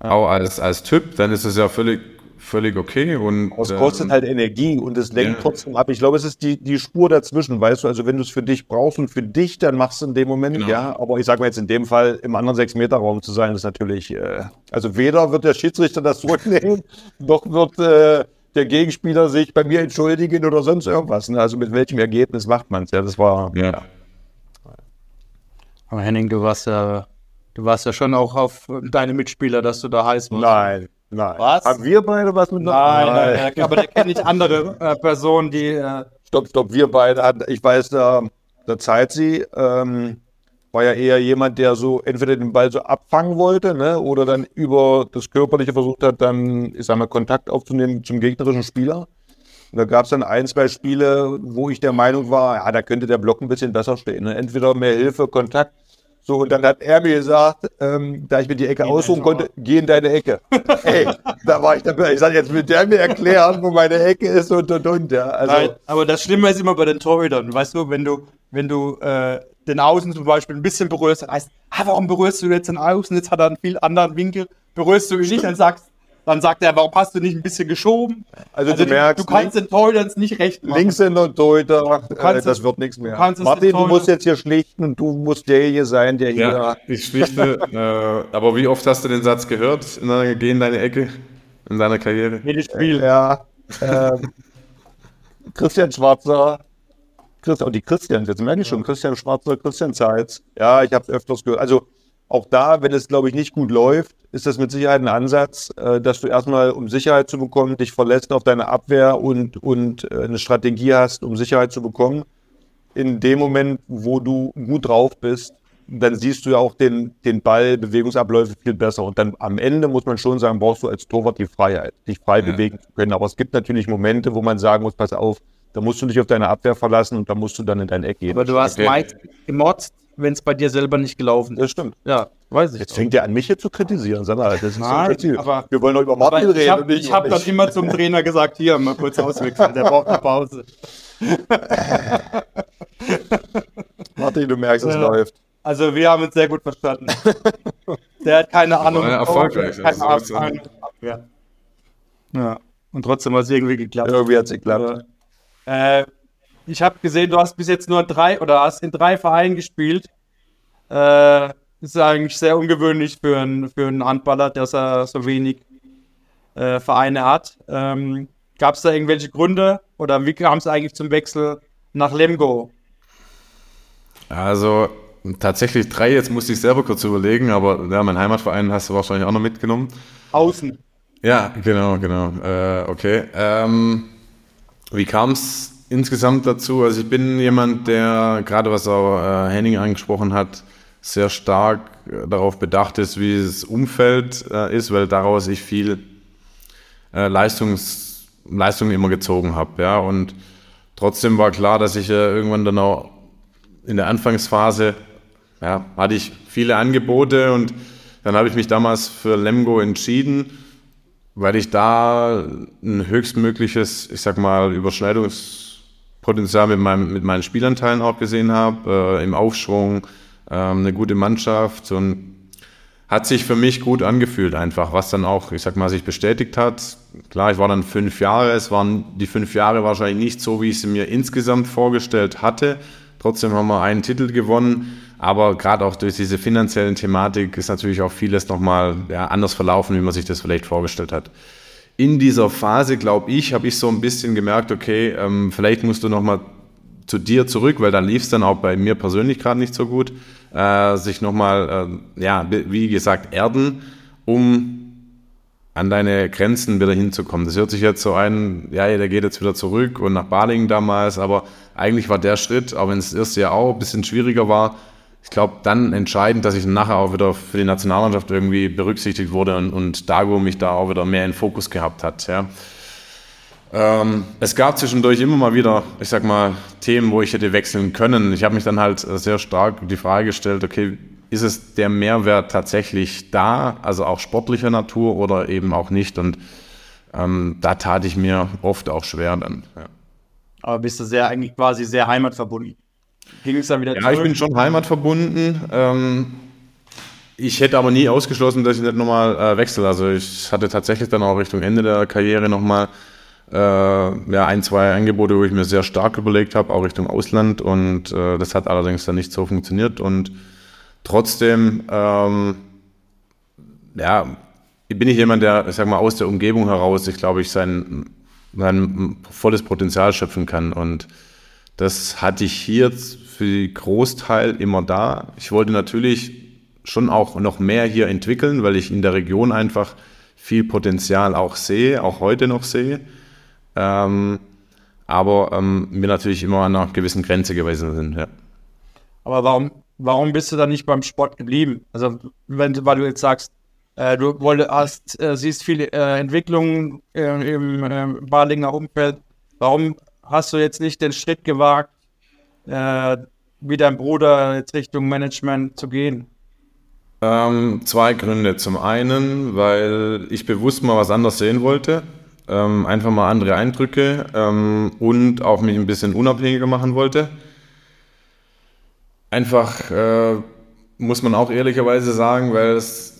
auch als, als Typ, dann ist es ja völlig, völlig okay. Und, es kostet ähm, halt Energie und es lenkt ja. trotzdem ab. Ich glaube, es ist die, die Spur dazwischen, weißt du, also wenn du es für dich brauchst und für dich, dann machst du in dem Moment, genau. ja. Aber ich sage mal jetzt in dem Fall, im anderen Sechs-Meter-Raum zu sein, ist natürlich, äh, also weder wird der Schiedsrichter das zurücknehmen, noch wird äh, der Gegenspieler sich bei mir entschuldigen oder sonst irgendwas. Ne? Also mit welchem Ergebnis macht man es? Ja, das war. Ja. Aber Henning, du warst ja, du warst ja schon auch auf deine Mitspieler, dass du da heiß warst. Nein, Nein. Was? Haben wir beide was mit Nein, nein, nein, aber da kenne ich andere äh, Personen, die. Äh, Stopp, stopp, wir beide hatten, ich weiß, da, der Zeitsi ähm, war ja eher jemand, der so entweder den Ball so abfangen wollte, ne, oder dann über das Körperliche versucht hat, dann, ich sag mal, Kontakt aufzunehmen zum gegnerischen Spieler. Und da gab es dann ein, zwei Spiele, wo ich der Meinung war, ja, da könnte der Block ein bisschen besser stehen. Ne? Entweder mehr Hilfe, Kontakt. So, und dann hat er mir gesagt, ähm, da ich mir die Ecke aussuchen konnte, geh in deine Ecke. Ey, da war ich dabei. Ich sag, jetzt will der mir erklären, wo meine Ecke ist und und und. Ja. Also, Nein, aber das Schlimme ist immer bei den Torhütern. Weißt du, wenn du, wenn du äh, den Außen zum Beispiel ein bisschen berührst, dann heißt, ah, warum berührst du jetzt den Außen? Jetzt hat er einen viel anderen Winkel. Berührst du ihn nicht, dann sagst dann sagt er, warum hast du nicht ein bisschen geschoben? Also, du merkst, du kannst den Torhütern nicht recht machen. Linkshänder und Torhüter, äh, das es- wird nichts mehr. du Martin, du musst jetzt hier schlichten und du musst derjenige sein, der hier... Ja, ich schlichte. äh, aber wie oft hast du den Satz gehört? In geh in deine Ecke in deiner Karriere? Jedes Spiel. Ja, ähm, Christian Schwarzer, Christian, oh, die Christians, jetzt merke ich schon, Christian Schwarzer, Christian Zeitz. Ja, ich habe es öfters gehört. Also auch da, wenn es, glaube ich, nicht gut läuft, ist das mit Sicherheit ein Ansatz, äh, dass du erstmal, um Sicherheit zu bekommen, dich verlässt auf deine Abwehr und, und äh, eine Strategie hast, um Sicherheit zu bekommen. In dem Moment, wo du gut drauf bist, dann siehst du ja auch den, den Ball, Bewegungsabläufe viel besser. Und dann am Ende muss man schon sagen, brauchst du als Torwart die Freiheit, dich frei Ja. bewegen zu können. Aber es gibt natürlich Momente, wo man sagen muss, pass auf, da musst du dich auf deine Abwehr verlassen und da musst du dann in dein Eck gehen. Aber du hast Okay. meist gemotzt, wenn es bei dir selber nicht gelaufen ist. das stimmt. Ja, weiß ich. Jetzt doch. fängt er an, mich hier zu kritisieren. Sag mal, das ist Nein, so ein Ziel. aber- Wir wollen doch über Aber Martin ich reden. habe und nicht hab über dann immer zum Trainer gesagt, hier, mal kurz auswechseln, der braucht eine Pause. Martin, du merkst, es Ja. läuft. Also wir haben uns sehr gut verstanden. Der hat keine Ahnung. Ja, erfolgreich, Keine also Ahnung. Ja. ja. Und trotzdem hat es irgendwie geklappt. Irgendwie hat es geklappt. Äh, ich habe gesehen, du hast bis jetzt nur drei oder hast in drei Vereinen gespielt. Äh, das ist eigentlich sehr ungewöhnlich für einen, für einen Handballer, dass er so wenig äh, Vereine hat. Ähm, Gab es da irgendwelche Gründe oder wie kam es eigentlich zum Wechsel nach Lemgo? Also tatsächlich drei, jetzt musste ich selber kurz überlegen, aber ja, mein Heimatverein hast du wahrscheinlich auch noch mitgenommen. Außen. Ja, genau, genau. Äh, okay. Ähm, wie kam es insgesamt dazu? Also ich bin jemand, der, gerade was auch äh, Henning angesprochen hat, sehr stark äh, darauf bedacht ist, wie das Umfeld äh, ist, weil daraus ich viel Leistungs, Leistung immer gezogen habe. Ja? Und trotzdem war klar, dass ich irgendwann dann auch in der Anfangsphase ja, hatte ich viele Angebote und dann habe ich mich damals für Lemgo entschieden, weil ich da ein höchstmögliches, ich sag mal, Überschneidungspotenzial mit, meinem, mit meinen Spielanteilen auch gesehen habe, äh, im Aufschwung, ähm, eine gute Mannschaft und hat sich für mich gut angefühlt einfach, was dann auch, ich sag mal, sich bestätigt hat. Klar, ich war dann fünf Jahre, es waren die fünf Jahre wahrscheinlich nicht so, wie ich sie mir insgesamt vorgestellt hatte. Trotzdem haben wir einen Titel gewonnen, aber gerade auch durch diese finanziellen Thematik ist natürlich auch vieles nochmal ja, anders verlaufen, wie man sich das vielleicht vorgestellt hat. In dieser Phase, glaube ich, habe ich so ein bisschen gemerkt, okay, ähm, vielleicht musst du nochmal zu dir zurück, weil dann lief es dann auch bei mir persönlich gerade nicht so gut, äh, sich nochmal, äh, ja, wie gesagt, erden, um an deine Grenzen wieder hinzukommen. Das hört sich jetzt so ein, ja, der geht jetzt wieder zurück und nach Balingen damals, aber eigentlich war der Schritt, auch wenn es das erste Jahr auch ein bisschen schwieriger war, ich glaube, dann entscheidend, dass ich nachher auch wieder für die Nationalmannschaft irgendwie berücksichtigt wurde und, und Dago mich da auch wieder mehr in Fokus gehabt hat. Ja. Ähm, es gab zwischendurch immer mal wieder, ich sag mal, Themen, wo ich hätte wechseln können. Ich habe mich dann halt sehr stark die Frage gestellt, okay, ist es der Mehrwert tatsächlich da, also auch sportlicher Natur oder eben auch nicht? Und ähm, da tat ich mir oft auch schwer dann. Ja. Aber bist du sehr eigentlich quasi sehr heimatverbunden. Ging dann wieder Ja, ich bin schon heimatverbunden. Ähm, ich hätte aber nie ausgeschlossen, dass ich nicht nochmal äh, wechsle. Also ich hatte tatsächlich dann auch Richtung Ende der Karriere nochmal äh, ja, ein, zwei Angebote, wo ich mir sehr stark überlegt habe, auch Richtung Ausland. Und äh, das hat allerdings dann nicht so funktioniert. Und trotzdem, ähm, ja, bin ich jemand, der, ich sag mal, aus der Umgebung heraus, ich glaube, ich sein, sein volles Potenzial schöpfen kann. Und das hatte ich hier für den Großteil immer da. Ich wollte natürlich schon auch noch mehr hier entwickeln, weil ich in der Region einfach viel Potenzial auch sehe, auch heute noch sehe. Ähm, aber ähm, wir natürlich immer an einer gewissen Grenze gewesen sind. Ja. Aber warum, warum bist du dann nicht beim Sport geblieben? Also, wenn, weil du jetzt sagst, äh, du hast, äh, siehst viele äh, Entwicklungen äh, im äh, Balinger Umfeld. Warum hast du jetzt nicht den Schritt gewagt, äh, wie dein Bruder jetzt Richtung Management zu gehen? Ähm, zwei Gründe. Zum einen, weil ich bewusst mal was anderes sehen wollte. Ähm, einfach mal andere Eindrücke ähm, und auch mich ein bisschen unabhängiger machen wollte. Einfach äh, muss man auch ehrlicherweise sagen, weil es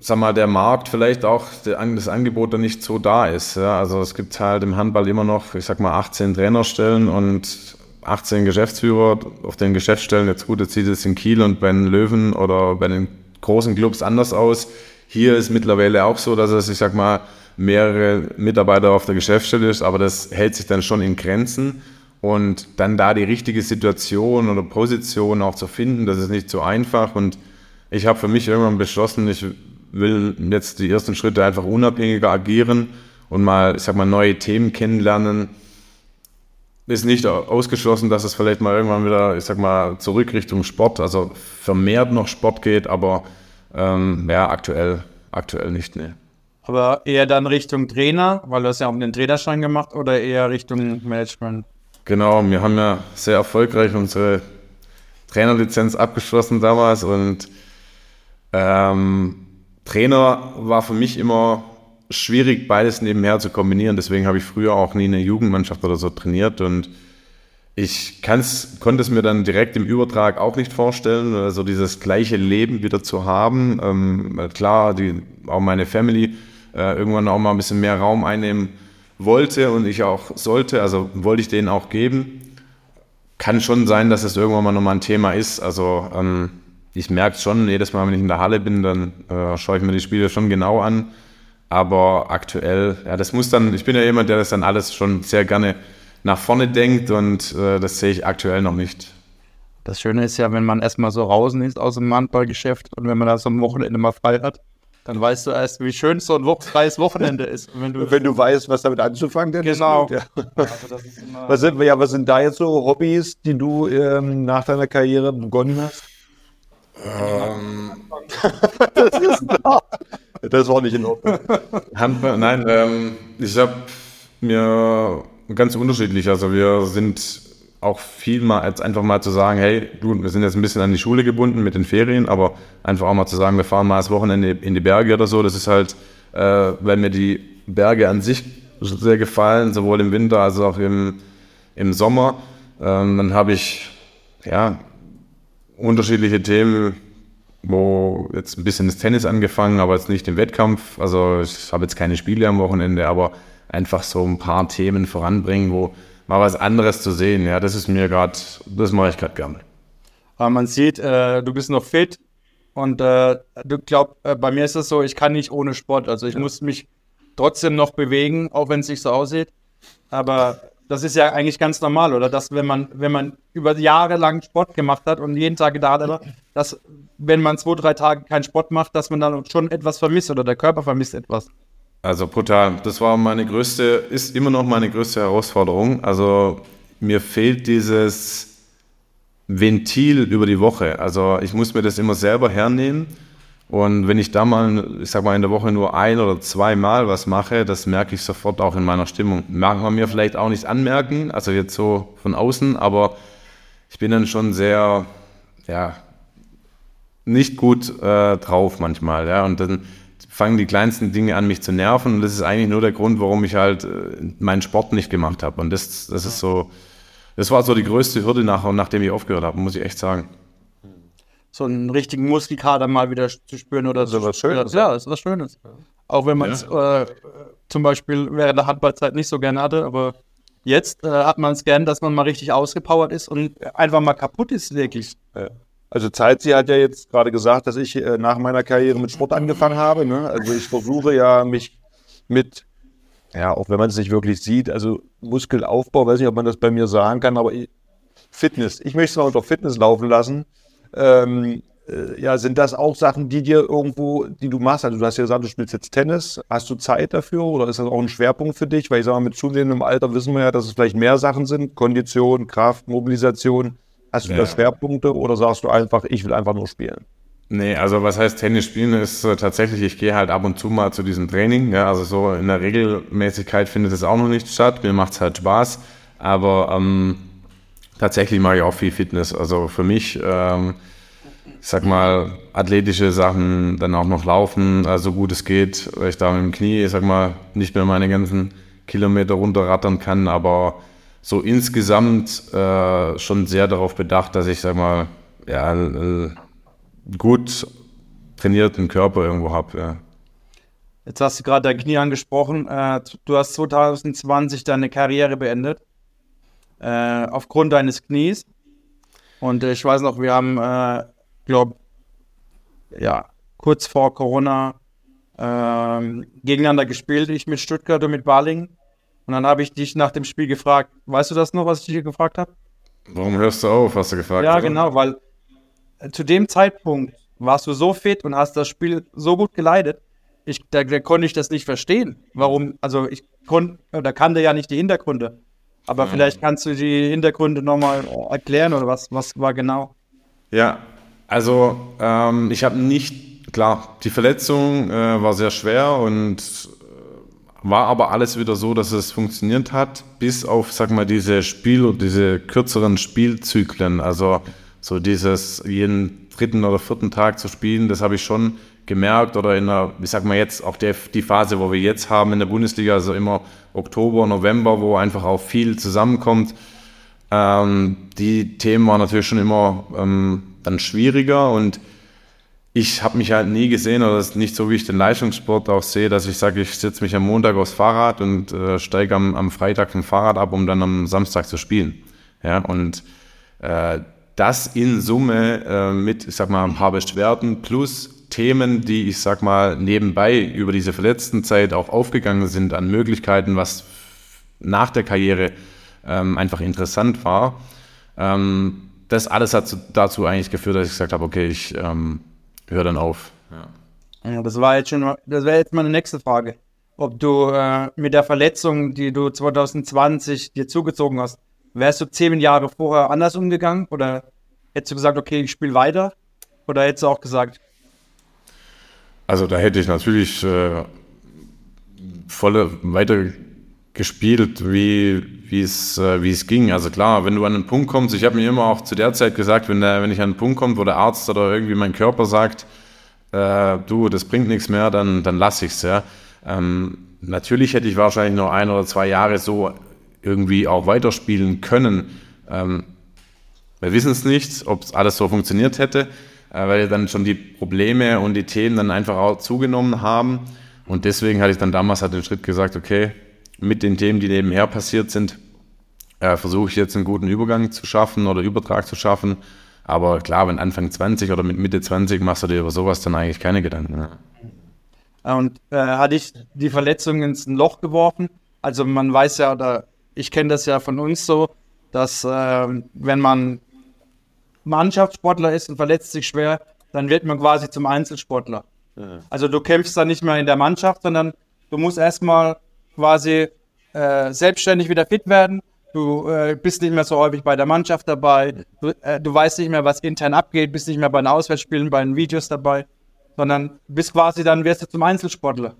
sag mal, der Markt vielleicht auch das Angebot da nicht so da ist. Ja? Also es gibt halt im Handball immer noch, ich sag mal, 18 Trainerstellen und 18 Geschäftsführer auf den Geschäftsstellen. Jetzt gut, jetzt sieht es in Kiel und bei den Löwen oder bei den großen Clubs anders aus. Hier ist mittlerweile auch so, dass es, ich sag mal, mehrere Mitarbeiter auf der Geschäftsstelle ist, aber das hält sich dann schon in Grenzen. Und dann da die richtige Situation oder Position auch zu finden, das ist nicht so einfach. Und ich habe für mich irgendwann beschlossen, ich will jetzt die ersten Schritte einfach unabhängiger agieren und mal, ich sag mal, neue Themen kennenlernen. Ist nicht ausgeschlossen, dass es vielleicht mal irgendwann wieder, ich sag mal, zurück Richtung Sport, also vermehrt noch Sport geht, aber ähm, ja, aktuell, aktuell nicht, ne. Aber eher dann Richtung Trainer, weil du hast ja auch den Trainerschein gemacht, oder eher Richtung Management? Genau, wir haben ja sehr erfolgreich unsere Trainerlizenz abgeschlossen damals und ähm, Trainer war für mich immer schwierig, beides nebenher zu kombinieren. Deswegen habe ich früher auch nie eine Jugendmannschaft oder so trainiert und ich konnte es mir dann direkt im Übertrag auch nicht vorstellen, also dieses gleiche Leben wieder zu haben. Ähm, klar, die, auch meine Family äh, irgendwann auch mal ein bisschen mehr Raum einnehmen wollte und ich auch sollte, also wollte ich denen auch geben. Kann schon sein, dass es irgendwann mal nochmal ein Thema ist. Also ähm, ich merke es schon, jedes Mal, wenn ich in der Halle bin, dann äh, schaue ich mir die Spiele schon genau an. Aber aktuell, ja, das muss dann, ich bin ja jemand, der das dann alles schon sehr gerne nach vorne denkt und äh, das sehe ich aktuell noch nicht. Das Schöne ist ja, wenn man erstmal so draußen ist aus dem Handballgeschäft und wenn man das am Wochenende mal frei hat, dann weißt du erst, wie schön so ein wo freies Wochenende ist. wenn, du, wenn du weißt, was damit anzufangen ist. Genau. Ja. Also was, sind, ja, was sind da jetzt so Hobbys, die du ähm, nach deiner Karriere begonnen hast? Ähm, das, ist das war nicht in Ordnung. Handball, nein, ähm, ich habe mir ganz unterschiedlich. Also wir sind auch viel mal als einfach mal zu sagen, hey, du, wir sind jetzt ein bisschen an die Schule gebunden mit den Ferien, aber einfach auch mal zu sagen, wir fahren mal das Wochenende in die Berge oder so. Das ist halt, äh, weil mir die Berge an sich sehr gefallen, sowohl im Winter als auch im, im Sommer. Ähm, dann habe ich ja unterschiedliche Themen, wo jetzt ein bisschen das Tennis angefangen, aber jetzt nicht im Wettkampf. Also ich habe jetzt keine Spiele am Wochenende, aber einfach so ein paar Themen voranbringen, wo mal was anderes zu sehen. Ja, das ist mir gerade, das mache ich gerade gerne. Aber man sieht, äh, du bist noch fit und äh, du glaubst, äh, bei mir ist es so, ich kann nicht ohne Sport. Also ich ja. muss mich trotzdem noch bewegen, auch wenn es nicht so aussieht. Aber das ist ja eigentlich ganz normal, oder? Dass wenn man, wenn man über Jahre lang Sport gemacht hat und jeden Tag da dass wenn man zwei, drei Tage keinen Sport macht, dass man dann schon etwas vermisst oder der Körper vermisst etwas. Also brutal. Das war meine größte, ist immer noch meine größte Herausforderung. Also mir fehlt dieses Ventil über die Woche. Also ich muss mir das immer selber hernehmen und wenn ich da mal, ich sag mal, in der Woche nur ein oder zweimal was mache, das merke ich sofort auch in meiner Stimmung. Mag man mir vielleicht auch nicht anmerken, also jetzt so von außen, aber ich bin dann schon sehr, ja, nicht gut äh, drauf manchmal, ja, und dann fangen die kleinsten Dinge an, mich zu nerven. Und das ist eigentlich nur der Grund, warum ich halt äh, meinen Sport nicht gemacht habe. Und das, das ist so, das war so die größte Hürde nach, nachdem ich aufgehört habe, muss ich echt sagen so einen richtigen Muskelkater mal wieder zu spüren oder so. was Schönes. Ja, ist was Schönes. Auch wenn man es ja. äh, zum Beispiel während der Handballzeit nicht so gerne hatte, aber jetzt äh, hat man es gern, dass man mal richtig ausgepowert ist und einfach mal kaputt ist, wirklich. Ja. Also Zeitzi hat ja jetzt gerade gesagt, dass ich äh, nach meiner Karriere mit Sport angefangen habe. Ne? Also ich versuche ja mich mit, ja, auch wenn man es nicht wirklich sieht, also Muskelaufbau, weiß nicht, ob man das bei mir sagen kann, aber Fitness. Ich möchte es mal unter Fitness laufen lassen ähm, äh, ja, sind das auch Sachen, die dir irgendwo, die du machst? Also du hast ja gesagt, du spielst jetzt Tennis. Hast du Zeit dafür oder ist das auch ein Schwerpunkt für dich? Weil ich sage mal, mit zunehmendem Alter wissen wir ja, dass es vielleicht mehr Sachen sind. Kondition, Kraft, Mobilisation. Hast du ja. da Schwerpunkte oder sagst du einfach, ich will einfach nur spielen? Nee, also was heißt Tennis spielen ist äh, tatsächlich, ich gehe halt ab und zu mal zu diesem Training. Ja, also so in der Regelmäßigkeit findet es auch noch nicht statt. Mir macht es halt Spaß. Aber ähm, tatsächlich mache ich auch viel Fitness. Also für mich ähm, ich sag mal, athletische Sachen, dann auch noch laufen, also gut es geht, weil ich da mit dem Knie, ich sag mal, nicht mehr meine ganzen Kilometer runterrattern kann, aber so insgesamt äh, schon sehr darauf bedacht, dass ich, sag mal, ja, gut trainierten Körper irgendwo habe. Ja. Jetzt hast du gerade dein Knie angesprochen. Äh, du hast 2020 deine Karriere beendet. Äh, aufgrund deines Knies. Und ich weiß noch, wir haben äh, glaube, ja, kurz vor Corona ähm, gegeneinander gespielt, ich mit Stuttgart und mit Balingen. Und dann habe ich dich nach dem Spiel gefragt. Weißt du das noch, was ich dich gefragt habe? Warum hörst du auf, hast du gefragt? Ja, oder? genau, weil äh, zu dem Zeitpunkt warst du so fit und hast das Spiel so gut geleitet. Ich, da, da konnte ich das nicht verstehen. Warum? Also ich konnte, da kannte ja nicht die Hintergründe. Aber ja. vielleicht kannst du die Hintergründe nochmal erklären oder was, was war genau? Ja, also ähm, ich habe nicht, klar, die Verletzung äh, war sehr schwer und äh, war aber alles wieder so, dass es funktioniert hat, bis auf, sag mal, diese Spiel- und diese kürzeren Spielzyklen. Also so dieses jeden dritten oder vierten Tag zu spielen, das habe ich schon gemerkt oder in der, ich sag mal jetzt auch der, die Phase, wo wir jetzt haben in der Bundesliga, also immer Oktober, November, wo einfach auch viel zusammenkommt. Ähm, die Themen waren natürlich schon immer ähm, dann schwieriger und ich habe mich halt nie gesehen, oder das ist nicht so, wie ich den Leistungssport auch sehe, dass ich sage, ich setze mich am Montag aufs Fahrrad und äh, steige am, am Freitag vom Fahrrad ab, um dann am Samstag zu spielen. Ja, und äh, das in Summe äh, mit, ich sag mal, ein paar Beschwerden plus Themen, die ich sag mal nebenbei über diese verletzten Zeit auch aufgegangen sind an Möglichkeiten, was nach der Karriere ähm, einfach interessant war. Ähm, das alles hat dazu eigentlich geführt, dass ich gesagt habe, okay, ich ähm, höre dann auf. Ja. ja. das war jetzt schon, das wäre jetzt meine nächste Frage. Ob du äh, mit der Verletzung, die du 2020 dir zugezogen hast, wärst du zehn Jahre vorher anders umgegangen? Oder hättest du gesagt, okay, ich spiele weiter? Oder hättest du auch gesagt? Also da hätte ich natürlich äh, volle weiter gespielt, wie es äh, es ging. Also klar, wenn du an einen Punkt kommst, ich habe mir immer auch zu der Zeit gesagt, wenn der, wenn ich an einen Punkt komme, wo der Arzt oder irgendwie mein Körper sagt, äh, du, das bringt nichts mehr, dann dann lass ich's ja. Ähm, natürlich hätte ich wahrscheinlich noch ein oder zwei Jahre so irgendwie auch weiterspielen können. Ähm, wir wissen es nicht, ob es alles so funktioniert hätte, weil dann schon die Probleme und die Themen dann einfach auch zugenommen haben. Und deswegen hatte ich dann damals halt den Schritt gesagt, okay, mit den Themen, die nebenher passiert sind, äh, versuche ich jetzt einen guten Übergang zu schaffen oder Übertrag zu schaffen. Aber klar, wenn Anfang 20 oder mit Mitte 20 machst du dir über sowas dann eigentlich keine Gedanken. Ne? Und äh, hatte ich die Verletzung ins Loch geworfen? Also man weiß ja, oder ich kenne das ja von uns so, dass äh, wenn man Mannschaftssportler ist und verletzt sich schwer, dann wird man quasi zum Einzelsportler. Ja. Also du kämpfst dann nicht mehr in der Mannschaft, sondern du musst erstmal quasi äh, selbstständig wieder fit werden. Du äh, bist nicht mehr so häufig bei der Mannschaft dabei. Du, äh, du, weißt nicht mehr, was intern abgeht, bist nicht mehr bei den Auswärtsspielen, bei den Videos dabei, sondern bist quasi dann, wirst du zum Einzelsportler.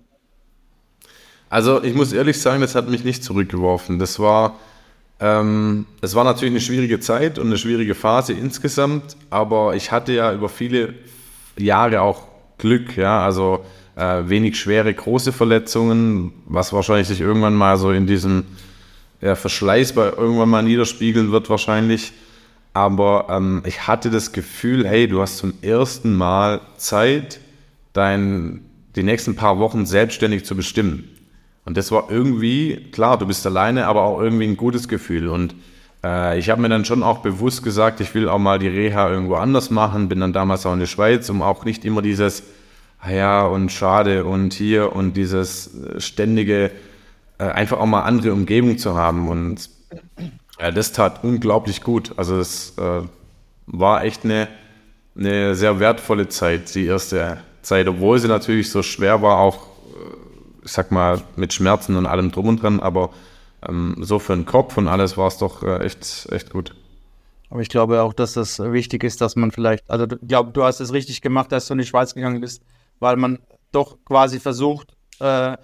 Also ich muss ehrlich sagen, das hat mich nicht zurückgeworfen. Das war, ähm, es war natürlich eine schwierige Zeit und eine schwierige Phase insgesamt, aber ich hatte ja über viele Jahre auch Glück, ja, also äh, wenig schwere, große Verletzungen, was wahrscheinlich sich irgendwann mal so in diesem ja, Verschleiß bei irgendwann mal niederspiegeln wird wahrscheinlich. Aber ähm, ich hatte das Gefühl, hey, du hast zum ersten Mal Zeit, dein, die nächsten paar Wochen selbstständig zu bestimmen. Und das war irgendwie, klar, du bist alleine, aber auch irgendwie ein gutes Gefühl. Und äh, ich habe mir dann schon auch bewusst gesagt, ich will auch mal die Reha irgendwo anders machen, bin dann damals auch in der Schweiz, um auch nicht immer dieses ah ja, und schade und hier und dieses äh, ständige, äh, einfach auch mal andere Umgebung zu haben. Und ja, das tat unglaublich gut. Also es äh, war echt eine eine sehr wertvolle Zeit, die erste Zeit, obwohl sie natürlich so schwer war, auch, äh, ich sag mal, mit Schmerzen und allem drum und dran, aber ähm, so für den Kopf und alles war es doch äh, echt, echt gut. Aber ich glaube auch, dass das wichtig ist, dass man vielleicht, also ich glaube, du hast es richtig gemacht, dass du in die Schweiz gegangen bist, weil man doch quasi versucht, äh,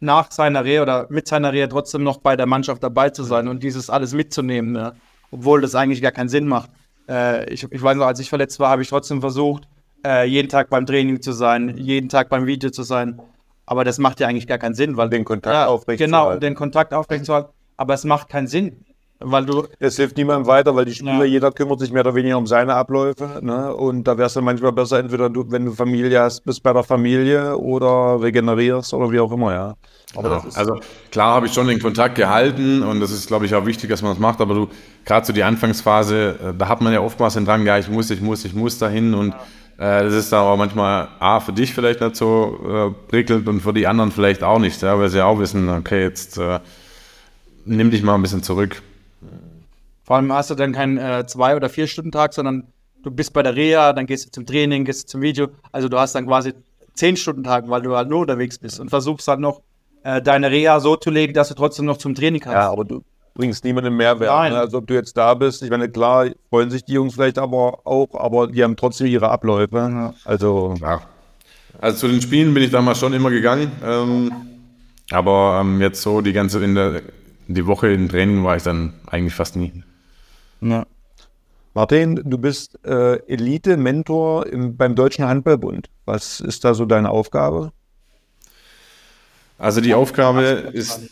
nach seiner Rehe oder mit seiner Rehe trotzdem noch bei der Mannschaft dabei zu sein und dieses alles mitzunehmen, ne? obwohl das eigentlich gar keinen Sinn macht. Äh, ich, ich weiß noch, als ich verletzt war, habe ich trotzdem versucht, äh, jeden Tag beim Training zu sein, jeden Tag beim Video zu sein. Aber das macht ja eigentlich gar keinen Sinn, weil den Kontakt ja, aufrecht Genau, den Kontakt aufrecht zu halten. Aber es macht keinen Sinn. Weil du es hilft niemandem weiter, weil die Spieler, ja. jeder kümmert sich mehr oder weniger um seine Abläufe. Ne? Und da wär's dann manchmal besser, entweder du, wenn du Familie hast, bist bei der Familie oder regenerierst oder wie auch immer, ja. Aber ja. also klar habe ich schon den Kontakt gehalten und das ist, glaube ich, auch wichtig, dass man das macht. Aber du, gerade so die Anfangsphase, äh, da hat man ja oftmals den Drang, ja, ich muss, ich muss, ich muss dahin und äh, das ist dann aber manchmal A, für dich vielleicht nicht so äh, prickelnd und für die anderen vielleicht auch nicht, ja, weil sie auch wissen, okay, jetzt äh, nimm dich mal ein bisschen zurück. Vor allem hast du dann keinen äh, Zwei- oder Vier-Stunden-Tag, sondern du bist bei der Reha, dann gehst du zum Training, gehst du zum Video. Also du hast dann quasi Zehn-Stunden-Tag, weil du halt nur unterwegs bist und versuchst halt noch äh, deine Reha so zu legen, dass du trotzdem noch zum Training kannst. Ja, aber du bringst niemandem Mehrwert. Nein. Ne? Also ob du jetzt da bist, ich meine, klar freuen sich die Jungs vielleicht aber auch, aber die haben trotzdem ihre Abläufe. Ja. Also, ja. Also zu den Spielen bin ich damals schon immer gegangen. Ähm, aber ähm, jetzt so die ganze in der die Woche im Training war ich dann eigentlich fast nie. Ja. Martin, du bist äh, Elite-Mentor beim Deutschen Handballbund. Was ist da so deine Aufgabe? Also die Aufgabe ist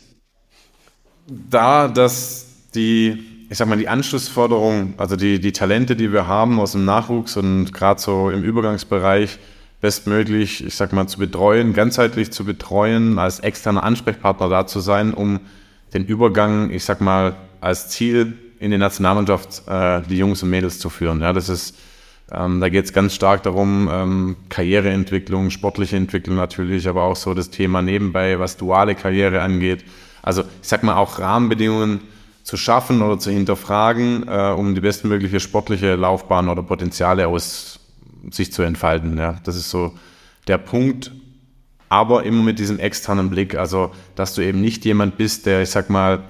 da, dass die, ich sag mal, die Anschlussförderung, also die, die Talente, die wir haben aus dem Nachwuchs und gerade so im Übergangsbereich bestmöglich, ich sag mal, zu betreuen, ganzheitlich zu betreuen, als externer Ansprechpartner da zu sein, um den Übergang, ich sag mal, als Ziel in die Nationalmannschaft äh, die Jungs und Mädels zu führen. Ja, das ist, ähm, da geht es ganz stark darum, ähm, Karriereentwicklung, sportliche Entwicklung natürlich, aber auch so das Thema nebenbei, was duale Karriere angeht. Also ich sag mal auch Rahmenbedingungen zu schaffen oder zu hinterfragen, äh, um die bestmögliche sportliche Laufbahn oder Potenziale aus sich zu entfalten. Ja, das ist so der Punkt, aber immer mit diesem externen Blick, also dass du eben nicht jemand bist, der, ich sag mal,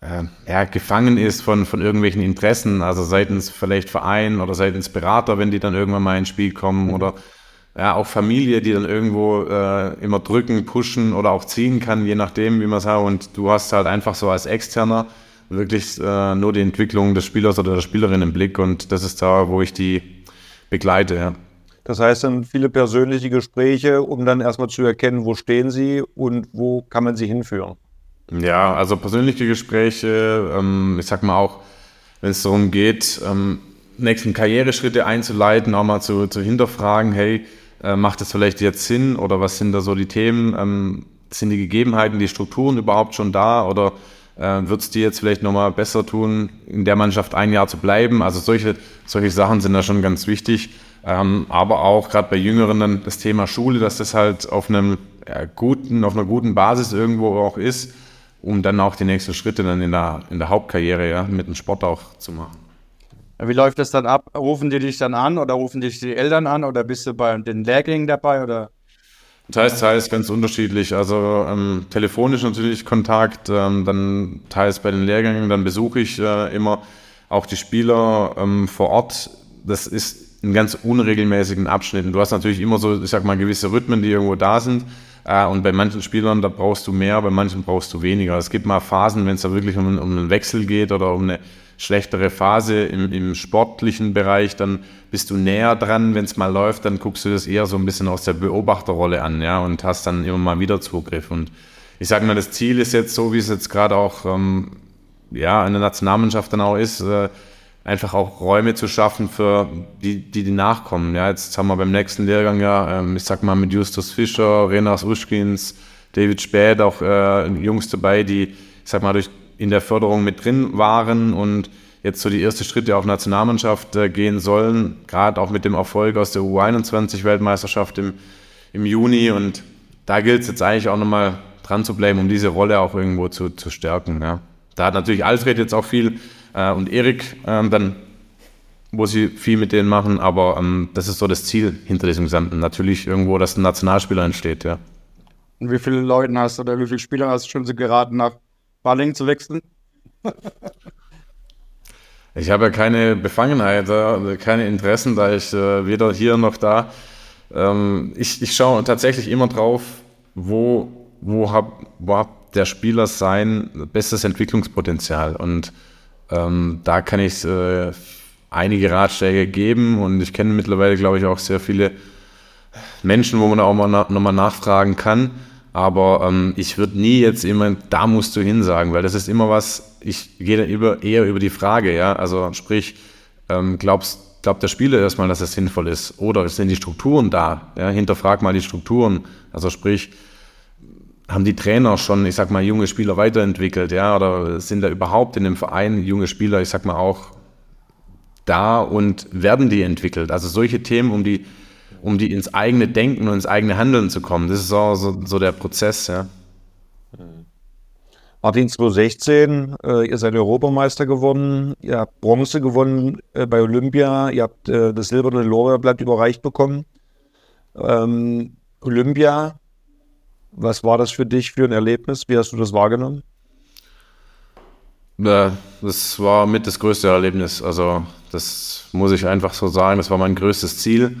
äh, ja, gefangen ist von, von irgendwelchen Interessen, also seitens vielleicht Verein oder seitens Berater, wenn die dann irgendwann mal ins Spiel kommen mhm. oder ja, auch Familie, die dann irgendwo äh, immer drücken, pushen oder auch ziehen kann, je nachdem, wie man sagt. Und du hast halt einfach so als Externer wirklich äh, nur die Entwicklung des Spielers oder der Spielerin im Blick und das ist da, wo ich die begleite. Ja. Das heißt dann viele persönliche Gespräche, um dann erstmal zu erkennen, wo stehen sie und wo kann man sie hinführen. Ja, also persönliche Gespräche, ähm, ich sag mal auch, wenn es darum geht, ähm, nächsten Karriereschritte einzuleiten, auch mal zu, zu hinterfragen, hey, äh, macht das vielleicht jetzt Sinn oder was sind da so die Themen? Ähm, sind die Gegebenheiten, die Strukturen überhaupt schon da oder äh, wird es dir jetzt vielleicht nochmal besser tun, in der Mannschaft ein Jahr zu bleiben? Also solche, solche Sachen sind da schon ganz wichtig. Ähm, aber auch gerade bei Jüngeren dann das Thema Schule, dass das halt auf einem ja, guten, auf einer guten Basis irgendwo auch ist um dann auch die nächsten Schritte dann in der, in der Hauptkarriere ja, mit dem Sport auch zu machen. Wie läuft das dann ab? Rufen die dich dann an oder rufen dich die Eltern an oder bist du bei den Lehrgängen dabei oder? Teils, teils ganz unterschiedlich. Also ähm, telefonisch natürlich Kontakt, ähm, dann teils bei den Lehrgängen, dann besuche ich äh, immer auch die Spieler ähm, vor Ort. Das ist in ganz unregelmäßigen Abschnitten. Du hast natürlich immer so, ich sag mal, gewisse Rhythmen, die irgendwo da sind. Äh, und bei manchen Spielern, da brauchst du mehr, bei manchen brauchst du weniger. Es gibt mal Phasen, wenn es da wirklich um, um einen Wechsel geht oder um eine schlechtere Phase im, im sportlichen Bereich, dann bist du näher dran. Wenn es mal läuft, dann guckst du das eher so ein bisschen aus der Beobachterrolle an, ja, und hast dann immer mal wieder Zugriff. Und ich sage mal, das Ziel ist jetzt so, wie es jetzt gerade auch ähm, ja, in der Nationalmannschaft dann auch ist, äh, einfach auch Räume zu schaffen für die, die, die nachkommen. Ja, jetzt haben wir beim nächsten Lehrgang ja, ähm, ich sag mal, mit Justus Fischer, Renas Uschkins, David Späth auch äh, Jungs dabei, die, ich sag mal, durch, in der Förderung mit drin waren und jetzt so die ersten Schritte auf Nationalmannschaft äh, gehen sollen, gerade auch mit dem Erfolg aus der U21-Weltmeisterschaft im, im Juni. Und da gilt es jetzt eigentlich auch nochmal dran zu bleiben, um diese Rolle auch irgendwo zu, zu stärken. Ja. Da hat natürlich Alfred jetzt auch viel äh, und Erik ähm, dann wo sie viel mit denen machen, aber ähm, das ist so das Ziel hinter diesem Gesamten. Natürlich irgendwo, dass ein Nationalspieler entsteht, ja. Und wie viele Leute hast du oder wie viele Spieler hast du schon so geraten, nach Balling zu wechseln? ich habe ja keine Befangenheit, keine Interessen, da ich äh, weder hier noch da. Ähm, ich, ich schaue tatsächlich immer drauf, wo, wo hat wo hab der Spieler sein bestes Entwicklungspotenzial. Und ähm, da kann ich äh, einige Ratschläge geben und ich kenne mittlerweile, glaube ich, auch sehr viele Menschen, wo man auch mal na, nochmal nachfragen kann. Aber ähm, ich würde nie jetzt immer, da musst du hin sagen, weil das ist immer was, ich gehe über, eher über die Frage, ja. Also sprich, ähm, glaubst, glaubt der Spieler erstmal, dass es sinnvoll ist? Oder sind die Strukturen da? Ja, hinterfrag mal die Strukturen. Also sprich, haben die Trainer schon, ich sag mal, junge Spieler weiterentwickelt, ja? Oder sind da überhaupt in dem Verein junge Spieler, ich sag mal, auch da und werden die entwickelt? Also solche Themen, um die um die ins eigene Denken und ins eigene Handeln zu kommen. Das ist so, so, so der Prozess, ja. Martin 2016, äh, ihr seid Europameister geworden, ihr habt Bronze gewonnen äh, bei Olympia, ihr habt äh, das silberne Lorbeerblatt überreicht bekommen. Ähm, Olympia, was war das für dich für ein Erlebnis? Wie hast du das wahrgenommen? Das war mit das größte Erlebnis. Also, das muss ich einfach so sagen. Das war mein größtes Ziel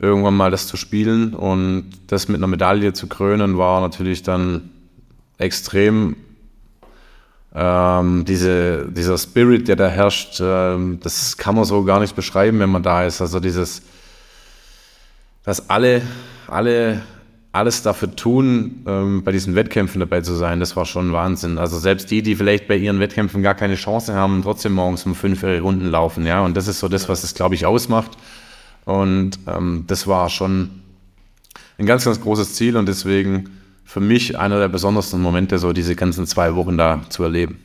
irgendwann mal das zu spielen und das mit einer Medaille zu krönen, war natürlich dann extrem. Ähm, diese, dieser Spirit, der da herrscht, ähm, das kann man so gar nicht beschreiben, wenn man da ist. Also dieses, dass alle, alle alles dafür tun, ähm, bei diesen Wettkämpfen dabei zu sein, das war schon Wahnsinn. Also selbst die, die vielleicht bei ihren Wettkämpfen gar keine Chance haben, trotzdem morgens um fünf ihre Runden laufen, ja. Und das ist so das, was es, glaube ich, ausmacht. Und ähm, das war schon ein ganz, ganz großes Ziel und deswegen für mich einer der besondersten Momente, so diese ganzen zwei Wochen da zu erleben.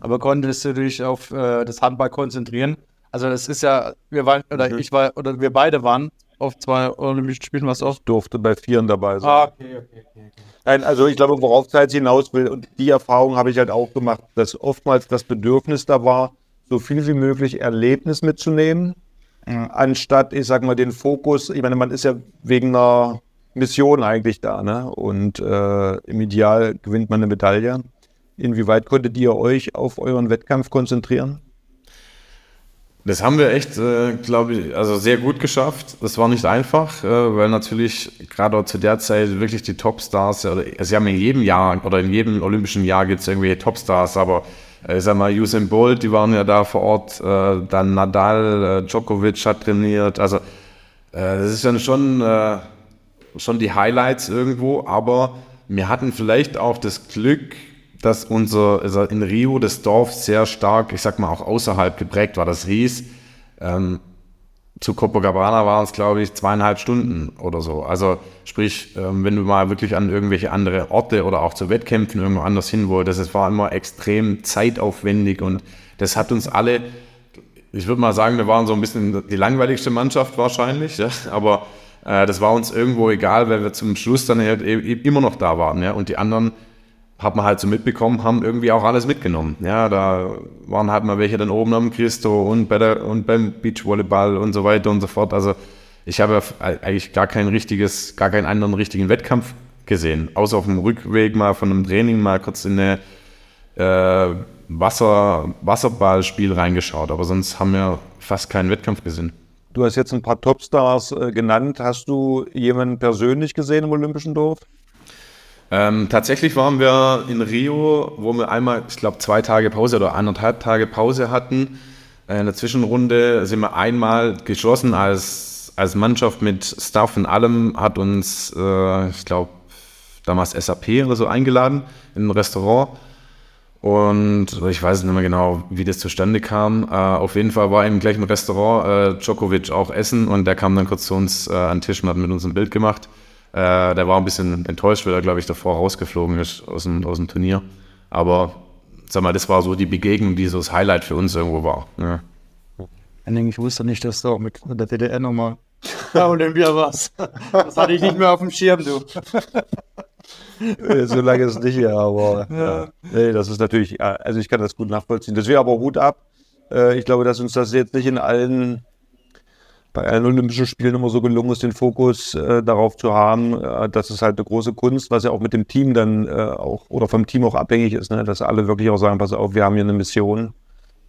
Aber konntest du dich auf äh, das Handball konzentrieren? Also das ist ja, wir waren, oder mhm. ich war, oder wir beide waren auf zwei Olympischen Spielen, was auch. Durfte bei Vieren dabei sein. Ah, okay, okay, okay. Nein, also ich glaube, worauf Zeit hinaus will, und die Erfahrung habe ich halt auch gemacht, dass oftmals das Bedürfnis da war, so viel wie möglich Erlebnis mitzunehmen anstatt, ich sag mal, den Fokus, ich meine, man ist ja wegen einer Mission eigentlich da, ne? Und äh, im Ideal gewinnt man eine Medaille. Inwieweit konntet ihr euch auf euren Wettkampf konzentrieren? Das haben wir echt, äh, glaube ich, also sehr gut geschafft. Das war nicht einfach, äh, weil natürlich gerade zu der Zeit wirklich die Topstars, oder, sie haben in jedem Jahr oder in jedem olympischen Jahr gibt es irgendwelche Topstars, aber ich sag mal, Usain Bolt, die waren ja da vor Ort, äh, dann Nadal, äh, Djokovic hat trainiert, also äh, das ist dann schon, äh, schon die Highlights irgendwo, aber wir hatten vielleicht auch das Glück, dass unser, also in Rio das Dorf sehr stark, ich sag mal, auch außerhalb geprägt war. Das hieß, ähm, zu Copacabana waren es, glaube ich, zweieinhalb Stunden oder so. Also sprich, ähm, wenn du mal wirklich an irgendwelche andere Orte oder auch zu Wettkämpfen irgendwo anders hin wolltest, es war immer extrem zeitaufwendig und das hat uns alle, ich würde mal sagen, wir waren so ein bisschen die langweiligste Mannschaft wahrscheinlich, ja? aber äh, das war uns irgendwo egal, weil wir zum Schluss dann halt e-, immer noch da waren ja? und die anderen hat man halt so mitbekommen, haben irgendwie auch alles mitgenommen. Ja, da waren halt mal welche dann oben am Christo und, bei der, und beim Beachvolleyball und so weiter und so fort. Also ich habe eigentlich gar kein richtiges, gar keinen anderen richtigen Wettkampf gesehen. Außer auf dem Rückweg mal von einem Training mal kurz in eine äh, Wasser, Wasserballspiel reingeschaut. Aber sonst haben wir fast keinen Wettkampf gesehen. Du hast jetzt ein paar Topstars äh, genannt. Hast du jemanden persönlich gesehen im Olympischen Dorf? Ähm, tatsächlich waren wir in Rio, wo wir einmal, ich glaube, zwei Tage Pause oder anderthalb Tage Pause hatten. Äh, in der Zwischenrunde sind wir einmal geschlossen als, als Mannschaft mit Staff und allem, hat uns, äh, ich glaube, damals SAP oder so eingeladen in ein Restaurant. Und ich weiß nicht mehr genau, wie das zustande kam. Äh, auf jeden Fall war im gleichen Restaurant äh, Djokovic auch essen und der kam dann kurz zu uns äh, an den Tisch und hat mit uns ein Bild gemacht. Äh, der war ein bisschen enttäuscht, weil er, glaube ich, davor rausgeflogen ist aus dem, aus dem Turnier. Aber sag mal, das war so die Begegnung, die so das Highlight für uns irgendwo war. Ja. Ich wusste nicht, dass du auch mit der DDR nochmal bei Olympia warst. Das hatte ich nicht mehr auf dem Schirm, du. so lange ist es nicht, ja, aber ja. Nee, das ist natürlich, also ich kann das gut nachvollziehen. Deswegen aber Hut ab. Äh, ich glaube, dass uns das jetzt nicht in allen bei allen Olympischen Spielen immer so gelungen ist, den Fokus äh, darauf zu haben. Äh, das ist halt eine große Kunst, was ja auch mit dem Team dann äh, auch oder vom Team auch abhängig ist, ne? dass alle wirklich auch sagen, pass auf, wir haben hier eine Mission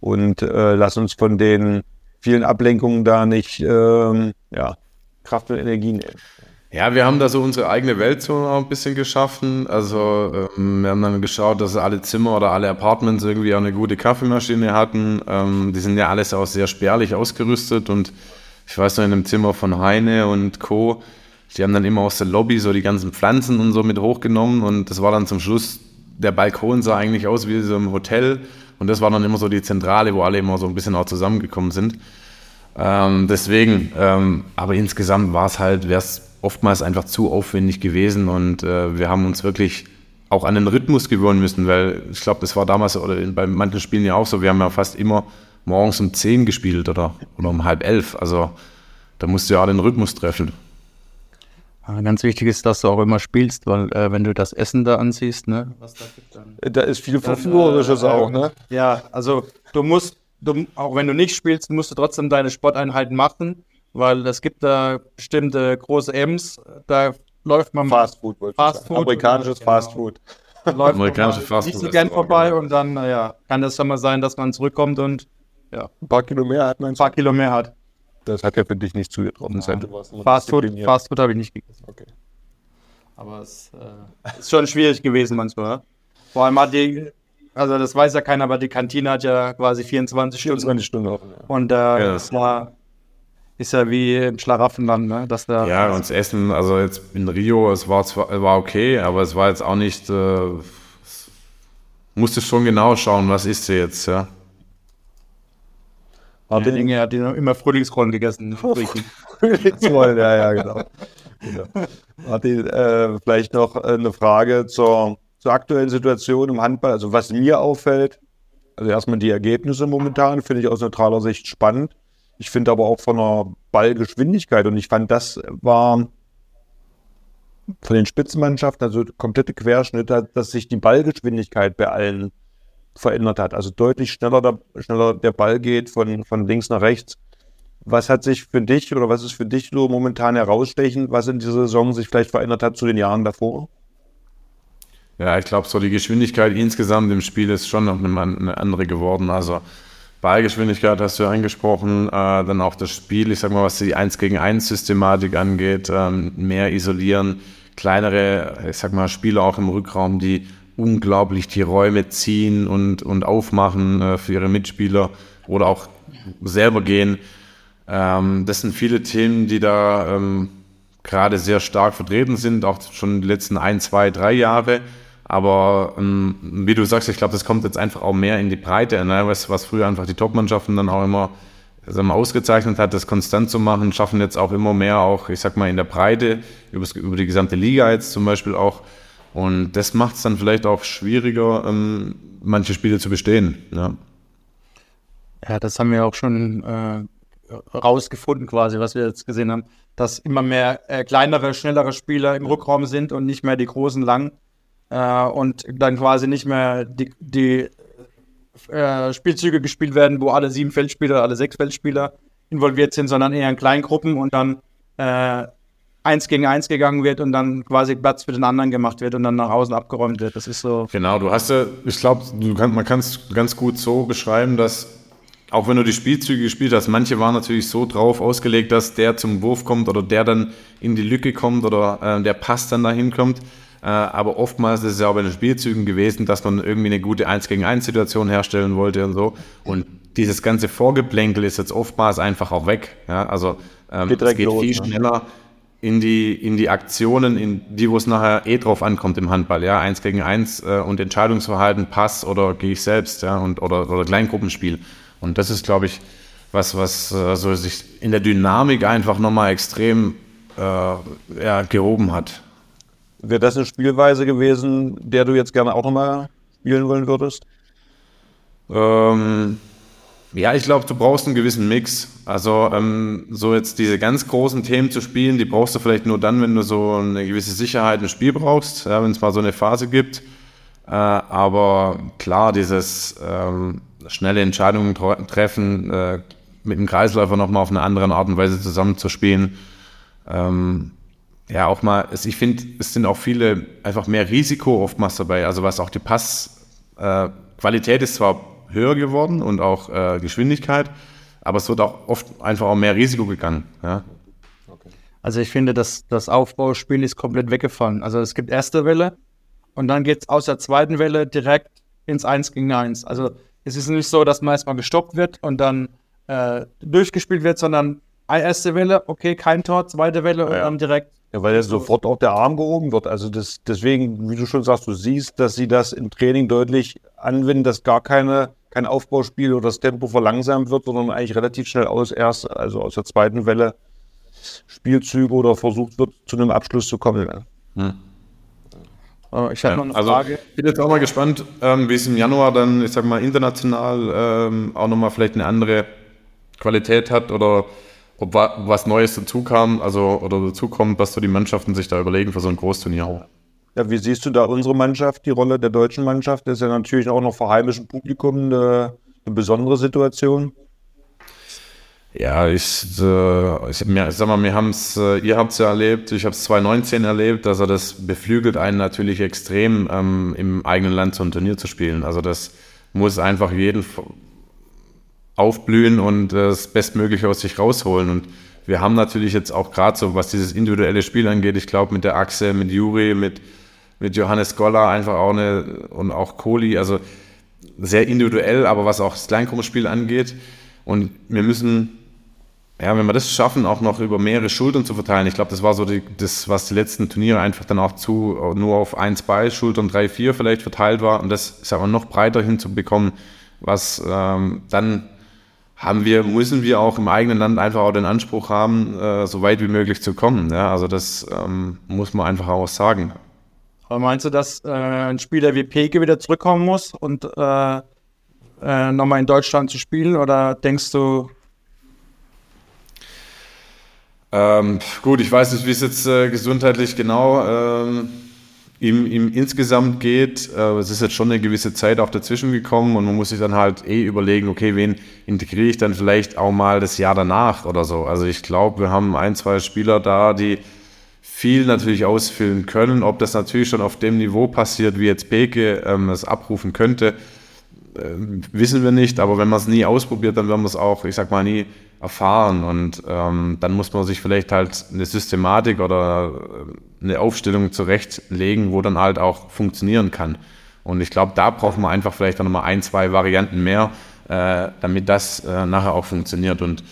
und äh, lass uns von den vielen Ablenkungen da nicht ähm, ja, Kraft und Energie nehmen. Ja, wir haben da so unsere eigene Welt so ein bisschen geschaffen. Also ähm, wir haben dann geschaut, dass alle Zimmer oder alle Apartments irgendwie auch eine gute Kaffeemaschine hatten. Ähm, die sind ja alles auch sehr spärlich ausgerüstet und ich weiß noch in einem Zimmer von Heine und Co. Die haben dann immer aus der Lobby so die ganzen Pflanzen und so mit hochgenommen und das war dann zum Schluss, der Balkon sah eigentlich aus wie so im Hotel und das war dann immer so die Zentrale, wo alle immer so ein bisschen auch zusammengekommen sind. Ähm, deswegen, ähm, aber insgesamt war es halt, wäre es oftmals einfach zu aufwendig gewesen und äh, wir haben uns wirklich auch an den Rhythmus gewöhnen müssen, weil ich glaube, das war damals oder bei manchen Spielen ja auch so, wir haben ja fast immer morgens um 10 gespielt oder, oder um halb elf. Also da musst du ja den Rhythmus treffen. Ja, ganz wichtig ist, dass du auch immer spielst, weil äh, wenn du das Essen da ansiehst, ne, was da gibt, dann. Da ist viel Verführerisches äh, auch, ne? Ja, also du musst, du, auch wenn du nicht spielst, musst du trotzdem deine Sporteinheiten machen, weil es gibt da bestimmte große M's, da läuft man. Fast Food, Fast Food Amerikanisches genau. Fast Food. Läuft Amerikanische Fast Food. Nicht so gern vorbei und dann, naja, kann das dann mal sein, dass man zurückkommt und ja. Ein paar Kilo mehr hat man. Ein paar Kilo mehr hat. Das hat ja für dich nicht zugetroffen. Ja. Fast Food, Fast Food habe ich nicht gegessen. Okay. Aber es äh, ist schon schwierig gewesen manchmal. Vor allem hat die, also das weiß ja keiner, aber die Kantine hat ja quasi 24 Stunden. 24 Stunden offen, ja. Und äh, ja, das war, ist ja wie im Schlaraffenland, ne? Dass da ja, und das Essen, also jetzt in Rio, es war zwar war okay, aber es war jetzt auch nicht, äh, musste schon genau schauen, was ist sie jetzt, ja. Martin ja, Inge hat immer Frühlingsrollen gegessen. Frühlingsrollen, ja, ja, genau. genau. Martin, äh, vielleicht noch äh, eine Frage zur, zur aktuellen Situation im Handball. Also was mir auffällt, also erstmal die Ergebnisse momentan, finde ich aus neutraler Sicht spannend. Ich finde aber auch von der Ballgeschwindigkeit und ich fand, das war von den Spitzenmannschaften, also komplette Querschnitte, dass sich die Ballgeschwindigkeit bei allen verändert hat. Also deutlich schneller der, schneller der Ball geht von, von links nach rechts. Was hat sich für dich oder was ist für dich so momentan herausstechend, was in dieser Saison sich vielleicht verändert hat zu den Jahren davor? Ja, ich glaube, so die Geschwindigkeit insgesamt im Spiel ist schon noch eine andere geworden. Also Ballgeschwindigkeit hast du ja angesprochen, äh, dann auch das Spiel, ich sag mal, was die 1 gegen 1 Systematik angeht, ähm, mehr isolieren, kleinere, ich sag mal, Spieler auch im Rückraum, die unglaublich die Räume ziehen und, und aufmachen äh, für ihre Mitspieler oder auch selber gehen. Ähm, das sind viele Themen, die da ähm, gerade sehr stark vertreten sind, auch schon die letzten ein, zwei, drei Jahre. Aber ähm, wie du sagst, ich glaube, das kommt jetzt einfach auch mehr in die Breite, ne? was, was früher einfach die Top-Mannschaften dann auch immer also ausgezeichnet hat, das konstant zu machen, schaffen jetzt auch immer mehr, auch ich sag mal in der Breite, über die gesamte Liga jetzt zum Beispiel auch und das macht es dann vielleicht auch schwieriger, ähm, manche Spiele zu bestehen. Ja. ja, das haben wir auch schon äh, rausgefunden, quasi, was wir jetzt gesehen haben, dass immer mehr äh, kleinere, schnellere Spieler im Rückraum sind und nicht mehr die großen lang. Äh, und dann quasi nicht mehr die, die äh, Spielzüge gespielt werden, wo alle sieben Feldspieler, alle sechs Feldspieler involviert sind, sondern eher in kleinen Gruppen und dann äh, eins gegen eins gegangen wird und dann quasi Platz für den anderen gemacht wird und dann nach außen abgeräumt wird. Das ist so. Genau, du hast ja, ich glaube, kann, man kann es ganz gut so beschreiben, dass auch wenn du die Spielzüge gespielt hast, manche waren natürlich so drauf ausgelegt, dass der zum Wurf kommt oder der dann in die Lücke kommt oder äh, der Pass dann dahin kommt. Äh, aber oftmals ist es ja auch bei den Spielzügen gewesen, dass man irgendwie eine gute 1 gegen 1 Situation herstellen wollte und so. Und dieses ganze Vorgeplänkel ist jetzt oftmals einfach auch weg. Ja? Also ähm, geht es geht los, viel ne? In die, in die Aktionen, in die, wo es nachher eh drauf ankommt im Handball, ja, eins gegen eins äh, und Entscheidungsverhalten, Pass oder gehe ich selbst, ja, und, oder, oder Kleingruppenspiel. Und das ist, glaube ich, was, was äh, so sich in der Dynamik einfach nochmal extrem äh, ja, gehoben hat. Wäre das eine Spielweise gewesen, der du jetzt gerne auch nochmal spielen wollen würdest? Ähm, ja, ich glaube, du brauchst einen gewissen Mix. Also ähm, so jetzt diese ganz großen Themen zu spielen, die brauchst du vielleicht nur dann, wenn du so eine gewisse Sicherheit im Spiel brauchst, ja, wenn es mal so eine Phase gibt. Äh, aber klar, dieses ähm, schnelle Entscheidungen treffen, äh, mit dem Kreisläufer nochmal auf eine andere Art und Weise zusammenzuspielen. Ähm, ja, auch mal, ich finde, es sind auch viele einfach mehr Risiko oftmals dabei. Also was auch die Passqualität äh, ist zwar höher geworden und auch äh, Geschwindigkeit, aber es wird auch oft einfach auch mehr Risiko gegangen. Ja. Also ich finde, dass das Aufbauspiel ist komplett weggefallen. Also es gibt erste Welle und dann geht es aus der zweiten Welle direkt ins 1 gegen 1. Also es ist nicht so, dass man erstmal gestoppt wird und dann äh, durchgespielt wird, sondern erste Welle, okay, kein Tor, zweite Welle und dann direkt. Ja, weil jetzt sofort auch der Arm gehoben wird. Also das, deswegen, wie du schon sagst, du siehst, dass sie das im Training deutlich anwenden, dass gar keine, kein Aufbauspiel oder das Tempo verlangsamt wird, sondern eigentlich relativ schnell aus erst, also aus der zweiten Welle Spielzüge oder versucht wird, zu einem Abschluss zu kommen. Hm. Ich habe ja, noch eine also, Frage. Ich bin jetzt auch mal gespannt, ähm, wie es im Januar dann, ich sag mal, international ähm, auch nochmal vielleicht eine andere Qualität hat oder ob was Neues dazu kam, also oder dazu kommt, was so die Mannschaften sich da überlegen für so ein Großturnier. Ja, wie siehst du da unsere Mannschaft, die Rolle der deutschen Mannschaft? Das ist ja natürlich auch noch vor heimischem Publikum eine, eine besondere Situation. Ja, ich, äh, ich, mir, sag mal, wir haben es, äh, ihr habt es ja erlebt, ich habe es 2019 erlebt, also das beflügelt einen natürlich extrem, ähm, im eigenen Land so ein Turnier zu spielen. Also das muss einfach jeden aufblühen und das Bestmögliche aus sich rausholen. Und wir haben natürlich jetzt auch gerade so, was dieses individuelle Spiel angeht, ich glaube mit der Achse, mit Juri, mit, mit Johannes Goller einfach auch eine und auch Kohli, also sehr individuell, aber was auch das Kleingruppenspiel angeht. Und wir müssen, ja, wenn wir das schaffen, auch noch über mehrere Schultern zu verteilen. Ich glaube, das war so die, das, was die letzten Turniere einfach dann auch zu nur auf ein, zwei Schultern, drei, vier vielleicht verteilt war. Und das ist aber noch breiter hinzubekommen, was ähm, dann haben wir, müssen wir auch im eigenen Land einfach auch den Anspruch haben, äh, so weit wie möglich zu kommen. Ja? Also das ähm, muss man einfach auch sagen. Aber meinst du, dass äh, ein Spieler wie Peke wieder zurückkommen muss und äh, äh, nochmal in Deutschland zu spielen? Oder denkst du, ähm, gut, ich weiß nicht, wie es jetzt äh, gesundheitlich genau ähm, ihm, ihm insgesamt geht. Äh, es ist jetzt schon eine gewisse Zeit auch dazwischen gekommen und man muss sich dann halt eh überlegen, okay, wen integriere ich dann vielleicht auch mal das Jahr danach oder so. Also ich glaube, wir haben ein, zwei Spieler da, die viel natürlich ausfüllen können. Ob das natürlich schon auf dem Niveau passiert, wie jetzt Beke ähm, es abrufen könnte, wissen wir nicht. Aber wenn man es nie ausprobiert, dann werden wir es auch, ich sag mal, nie erfahren. Und ähm, dann muss man sich vielleicht halt eine Systematik oder äh, eine Aufstellung zurechtlegen, wo dann halt auch funktionieren kann. Und ich glaube, da braucht man einfach vielleicht auch nochmal ein, zwei Varianten mehr, äh, damit das äh, nachher auch funktioniert. Und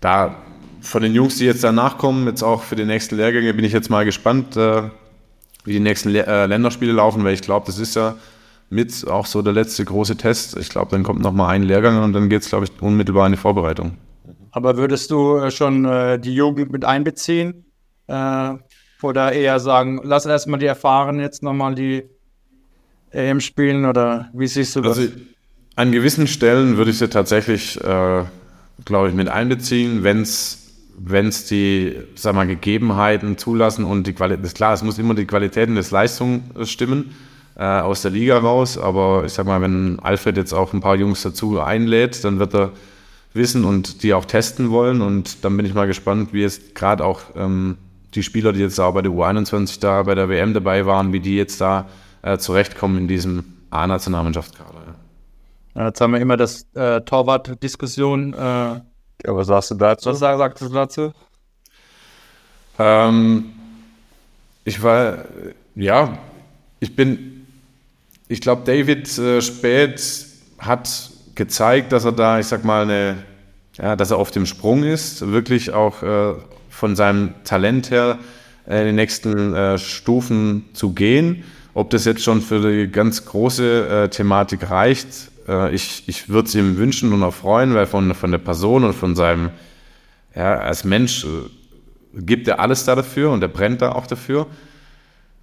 da von den Jungs, die jetzt danach kommen, jetzt auch für die nächsten Lehrgänge, bin ich jetzt mal gespannt, äh, wie die nächsten Le äh, Länderspiele laufen, weil ich glaube, das ist ja mit auch so der letzte große Test. Ich glaube, dann kommt nochmal ein Lehrgang und dann geht es, glaube ich, unmittelbar in die Vorbereitung. Aber würdest du äh, schon äh, die Jugend mit einbeziehen? Äh, oder eher sagen, lass erstmal die Erfahrenen jetzt nochmal die EM spielen? Oder wie siehst du das? Also, an gewissen Stellen würde ich sie tatsächlich, äh, glaube ich, mit einbeziehen, wenn es wenn es die sag mal, Gegebenheiten zulassen und die Qualität, ist klar, es muss immer die Qualität und das Leistung stimmen äh, aus der Liga raus, aber ich sag mal, wenn Alfred jetzt auch ein paar Jungs dazu einlädt, dann wird er wissen und die auch testen wollen. Und dann bin ich mal gespannt, wie jetzt gerade auch ähm, die Spieler, die jetzt auch bei der U21 da bei der WM dabei waren, wie die jetzt da äh, zurechtkommen in diesem A-Nationalmannschaftskader. Ja. Jetzt haben wir immer das äh, Torwart-Diskussion. Äh, ja, was sagst du dazu? Was sagst du dazu? Ähm, ich war, ja, ich bin, ich glaube, David äh, Spät hat gezeigt, dass er da, ich sag mal, eine, ja, dass er auf dem Sprung ist, wirklich auch äh, von seinem Talent her äh, in die nächsten äh, Stufen zu gehen. Ob das jetzt schon für die ganz große äh, Thematik reicht, äh, ich, ich würde es ihm wünschen und auch freuen, weil von, von der Person und von seinem, ja, als Mensch gibt er alles da dafür und er brennt da auch dafür.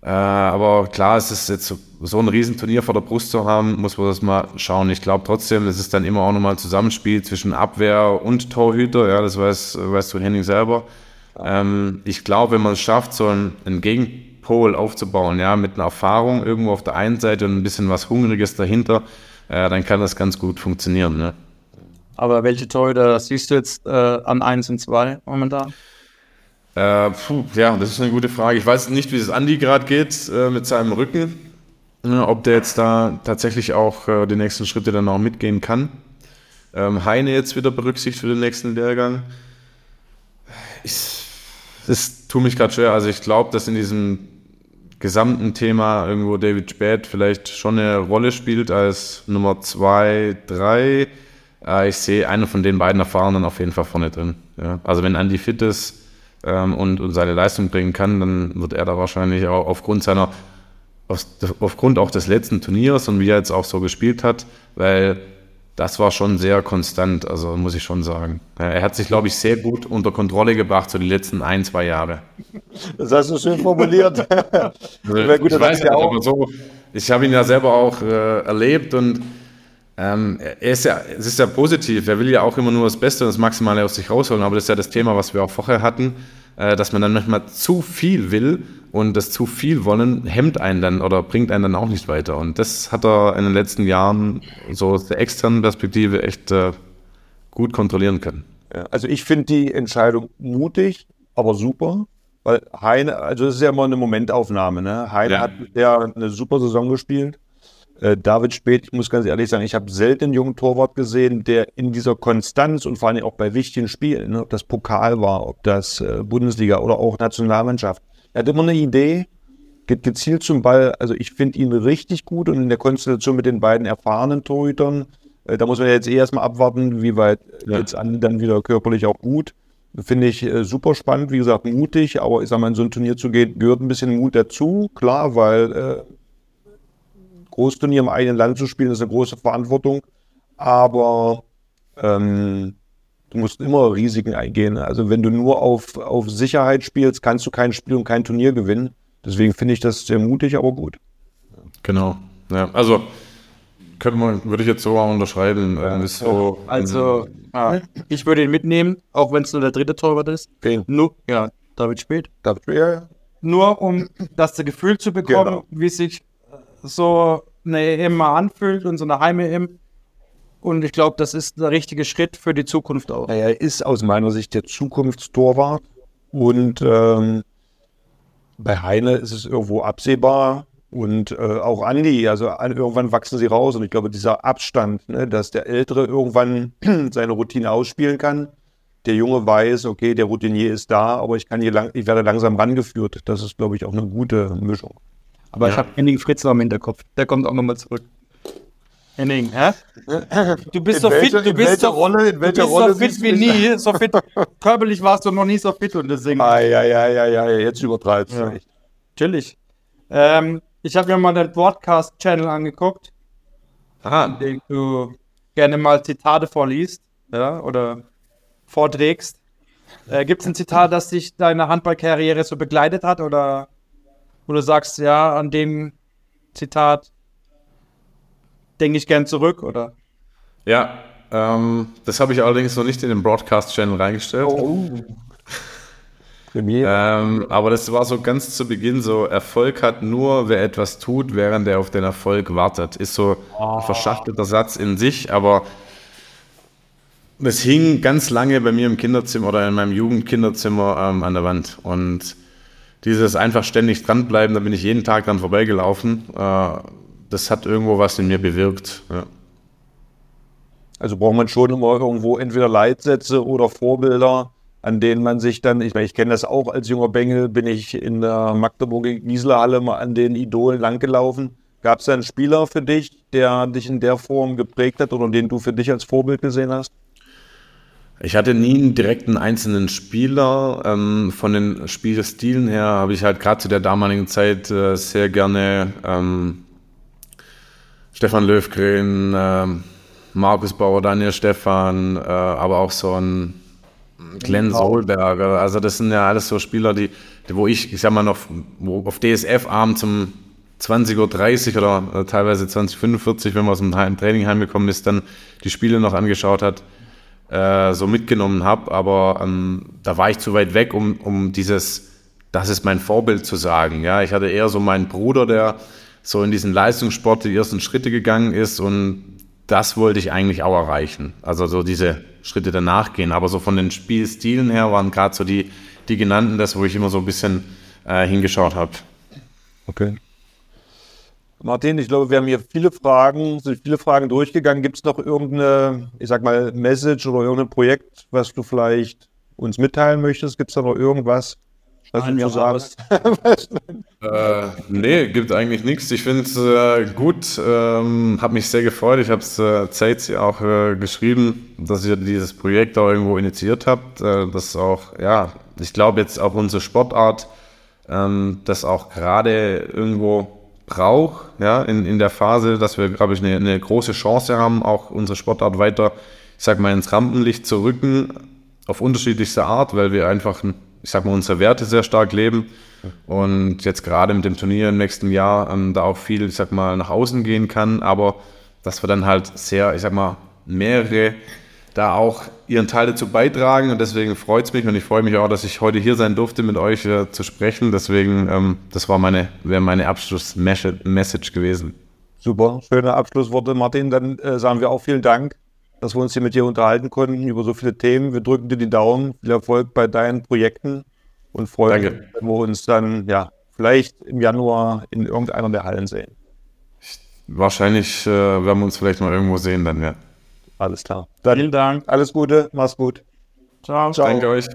Äh, aber klar, es ist jetzt so, so, ein Riesenturnier vor der Brust zu haben, muss man das mal schauen. Ich glaube trotzdem, es ist dann immer auch nochmal ein Zusammenspiel zwischen Abwehr und Torhüter. Ja, das weiß, weißt du Henning selber. Ähm, ich glaube, wenn man es schafft, so einen, einen, Gegenpol aufzubauen, ja, mit einer Erfahrung irgendwo auf der einen Seite und ein bisschen was Hungriges dahinter, äh, dann kann das ganz gut funktionieren. Ne? Aber welche Torhüter siehst du jetzt äh, an 1 und 2 momentan? Äh, puh, ja, das ist eine gute Frage. Ich weiß nicht, wie es Andi gerade geht äh, mit seinem Rücken. Ja, ob der jetzt da tatsächlich auch äh, die nächsten Schritte dann auch mitgehen kann. Ähm, Heine jetzt wieder berücksichtigt für den nächsten Lehrgang. Ich, das tut mich gerade schwer. Also ich glaube, dass in diesem gesamten Thema irgendwo David Spät vielleicht schon eine Rolle spielt als Nummer 2, 3. Äh, ich sehe einen von den beiden Erfahrenen auf jeden Fall vorne drin. Ja. Also wenn Andy fit ist ähm, und, und seine Leistung bringen kann, dann wird er da wahrscheinlich auch aufgrund seiner aufgrund auch des letzten Turniers und wie er jetzt auch so gespielt hat, weil das war schon sehr konstant, also muss ich schon sagen. Er hat sich, glaube ich, sehr gut unter Kontrolle gebracht, so die letzten ein, zwei Jahre. Das hast du schön formuliert. also, gut, ich weiß ja auch. So, ich habe ihn ja selber auch äh, erlebt und ähm, er ist ja, es ist ja positiv. Er will ja auch immer nur das Beste und das Maximale aus sich rausholen, aber das ist ja das Thema, was wir auch vorher hatten, äh, dass man dann manchmal zu viel will und das zu viel wollen hemmt einen dann oder bringt einen dann auch nicht weiter. Und das hat er in den letzten Jahren so aus der externen Perspektive echt äh, gut kontrollieren können. Ja, also ich finde die Entscheidung mutig, aber super. Weil Heine, also es ist ja immer eine Momentaufnahme. Ne? Heine ja. hat ja eine super Saison gespielt. Äh, David Spät, ich muss ganz ehrlich sagen, ich habe selten einen jungen Torwart gesehen, der in dieser Konstanz und vor allem auch bei wichtigen Spielen, ne, ob das Pokal war, ob das äh, Bundesliga oder auch Nationalmannschaft, er hat immer eine Idee, geht gezielt zum Ball. Also ich finde ihn richtig gut und in der Konstellation mit den beiden erfahrenen Torhütern, äh, da muss man jetzt eh erstmal abwarten, wie weit ja. jetzt an dann wieder körperlich auch gut. Finde ich äh, super spannend, wie gesagt, mutig, aber ich sag mal, in so ein Turnier zu gehen, gehört ein bisschen Mut dazu, klar, weil äh, Großturnier im eigenen Land zu spielen, ist eine große Verantwortung. Aber ähm, Du musst immer Risiken eingehen. Also wenn du nur auf, auf Sicherheit spielst, kannst du kein Spiel und kein Turnier gewinnen. Deswegen finde ich das sehr mutig, aber gut. Genau. Ja, also könnte man, würde ich jetzt so auch unterschreiben. Ja. So, also ja, ich würde ihn mitnehmen, auch wenn es nur der dritte Torwart ist. Okay. Nur, ja, David Spät. David ja, ja. Nur um das Gefühl zu bekommen, genau. wie sich so eine EM anfühlt und so eine Heim-EM. Und ich glaube, das ist der richtige Schritt für die Zukunft auch. Er ist aus meiner Sicht der Zukunftstorwart. Und ähm, bei Heine ist es irgendwo absehbar. Und äh, auch Andi, also an, irgendwann wachsen sie raus. Und ich glaube, dieser Abstand, ne, dass der Ältere irgendwann seine Routine ausspielen kann. Der Junge weiß, okay, der Routinier ist da, aber ich, kann hier lang, ich werde langsam rangeführt. Das ist, glaube ich, auch eine gute Mischung. Aber ja. ich habe Henning Fritzler im Hinterkopf. Der kommt auch nochmal zurück. Henning, hä? Du bist in so welcher, fit, du bist so, Rolle, in welcher du bist Rolle so fit wie nie, so fit. Körperlich warst du noch nie so fit und deswegen. Ah, ja, ja, ja, ja, jetzt übertreibst du ja. Natürlich. Ähm, ich habe mir mal den Broadcast-Channel angeguckt, Aha. in dem du gerne mal Zitate vorliest, ja, oder vorträgst. Äh, Gibt es ein Zitat, das dich deine Handballkarriere so begleitet hat oder wo du sagst, ja, an dem Zitat denke ich gern zurück, oder? Ja, ähm, das habe ich allerdings noch nicht in den Broadcast-Channel reingestellt. Oh. ähm, aber das war so ganz zu Beginn so, Erfolg hat nur, wer etwas tut, während er auf den Erfolg wartet. Ist so oh. ein verschachtelter Satz in sich, aber das hing ganz lange bei mir im Kinderzimmer oder in meinem Jugendkinderzimmer ähm, an der Wand. Und dieses einfach ständig dranbleiben, da bin ich jeden Tag dran vorbeigelaufen. Äh, das hat irgendwo was in mir bewirkt. Ja. Also braucht man schon immer irgendwo entweder Leitsätze oder Vorbilder, an denen man sich dann, ich ich kenne das auch als junger Bengel, bin ich in der Magdeburger Gieseler mal an den Idolen langgelaufen. Gab es einen Spieler für dich, der dich in der Form geprägt hat oder den du für dich als Vorbild gesehen hast? Ich hatte nie einen direkten einzelnen Spieler. Ähm, von den Spielstilen her habe ich halt gerade zu der damaligen Zeit äh, sehr gerne ähm, Stefan Löwgren, äh, Markus Bauer, Daniel Stefan, äh, aber auch so ein Glenn Solberger. Also das sind ja alles so Spieler, die, die wo ich, ich sag mal noch, wo auf DSF abends um 20.30 Uhr oder äh, teilweise 20.45 wenn man aus dem Training heimgekommen ist, dann die Spiele noch angeschaut hat, äh, so mitgenommen habe. Aber ähm, da war ich zu weit weg, um, um dieses, das ist mein Vorbild zu sagen. Ja, ich hatte eher so meinen Bruder, der so in diesen Leistungssport die ersten Schritte gegangen ist und das wollte ich eigentlich auch erreichen. Also so diese Schritte danach gehen. Aber so von den Spielstilen her waren gerade so die, die genannten das, wo ich immer so ein bisschen äh, hingeschaut habe. Okay. Martin, ich glaube, wir haben hier viele Fragen, sind viele Fragen durchgegangen. Gibt es noch irgendeine, ich sag mal, Message oder irgendein Projekt, was du vielleicht uns mitteilen möchtest? Gibt es da noch irgendwas? Was du so sagst? äh, nee, gibt eigentlich nichts. Ich finde es äh, gut, ähm, habe mich sehr gefreut. Ich habe es äh, Zeit auch äh, geschrieben, dass ihr dieses Projekt auch irgendwo initiiert habt. Äh, das auch, ja, ich glaube jetzt auch unsere Sportart, ähm, das auch gerade irgendwo braucht, ja, in, in der Phase, dass wir, glaube ich, eine, eine große Chance haben, auch unsere Sportart weiter, ich sag mal, ins Rampenlicht zu rücken, auf unterschiedlichste Art, weil wir einfach ein ich sag mal, unsere Werte sehr stark leben. Und jetzt gerade mit dem Turnier im nächsten Jahr ähm, da auch viel, ich sag mal, nach außen gehen kann, aber dass wir dann halt sehr, ich sag mal, mehrere da auch ihren Teil dazu beitragen und deswegen freut es mich und ich freue mich auch, dass ich heute hier sein durfte, mit euch äh, zu sprechen. Deswegen, ähm, das war meine, wäre meine Abschlussmessage gewesen. Super, schöne Abschlussworte, Martin. Dann äh, sagen wir auch vielen Dank dass wir uns hier mit dir unterhalten konnten über so viele Themen. Wir drücken dir die Daumen. Viel Erfolg bei deinen Projekten und freuen uns, wenn wir uns dann ja vielleicht im Januar in irgendeiner der Hallen sehen. Wahrscheinlich äh, werden wir uns vielleicht mal irgendwo sehen dann, ja. Alles klar. Dann Vielen Dank. Alles Gute. Mach's gut. Ciao. Ciao. Danke euch.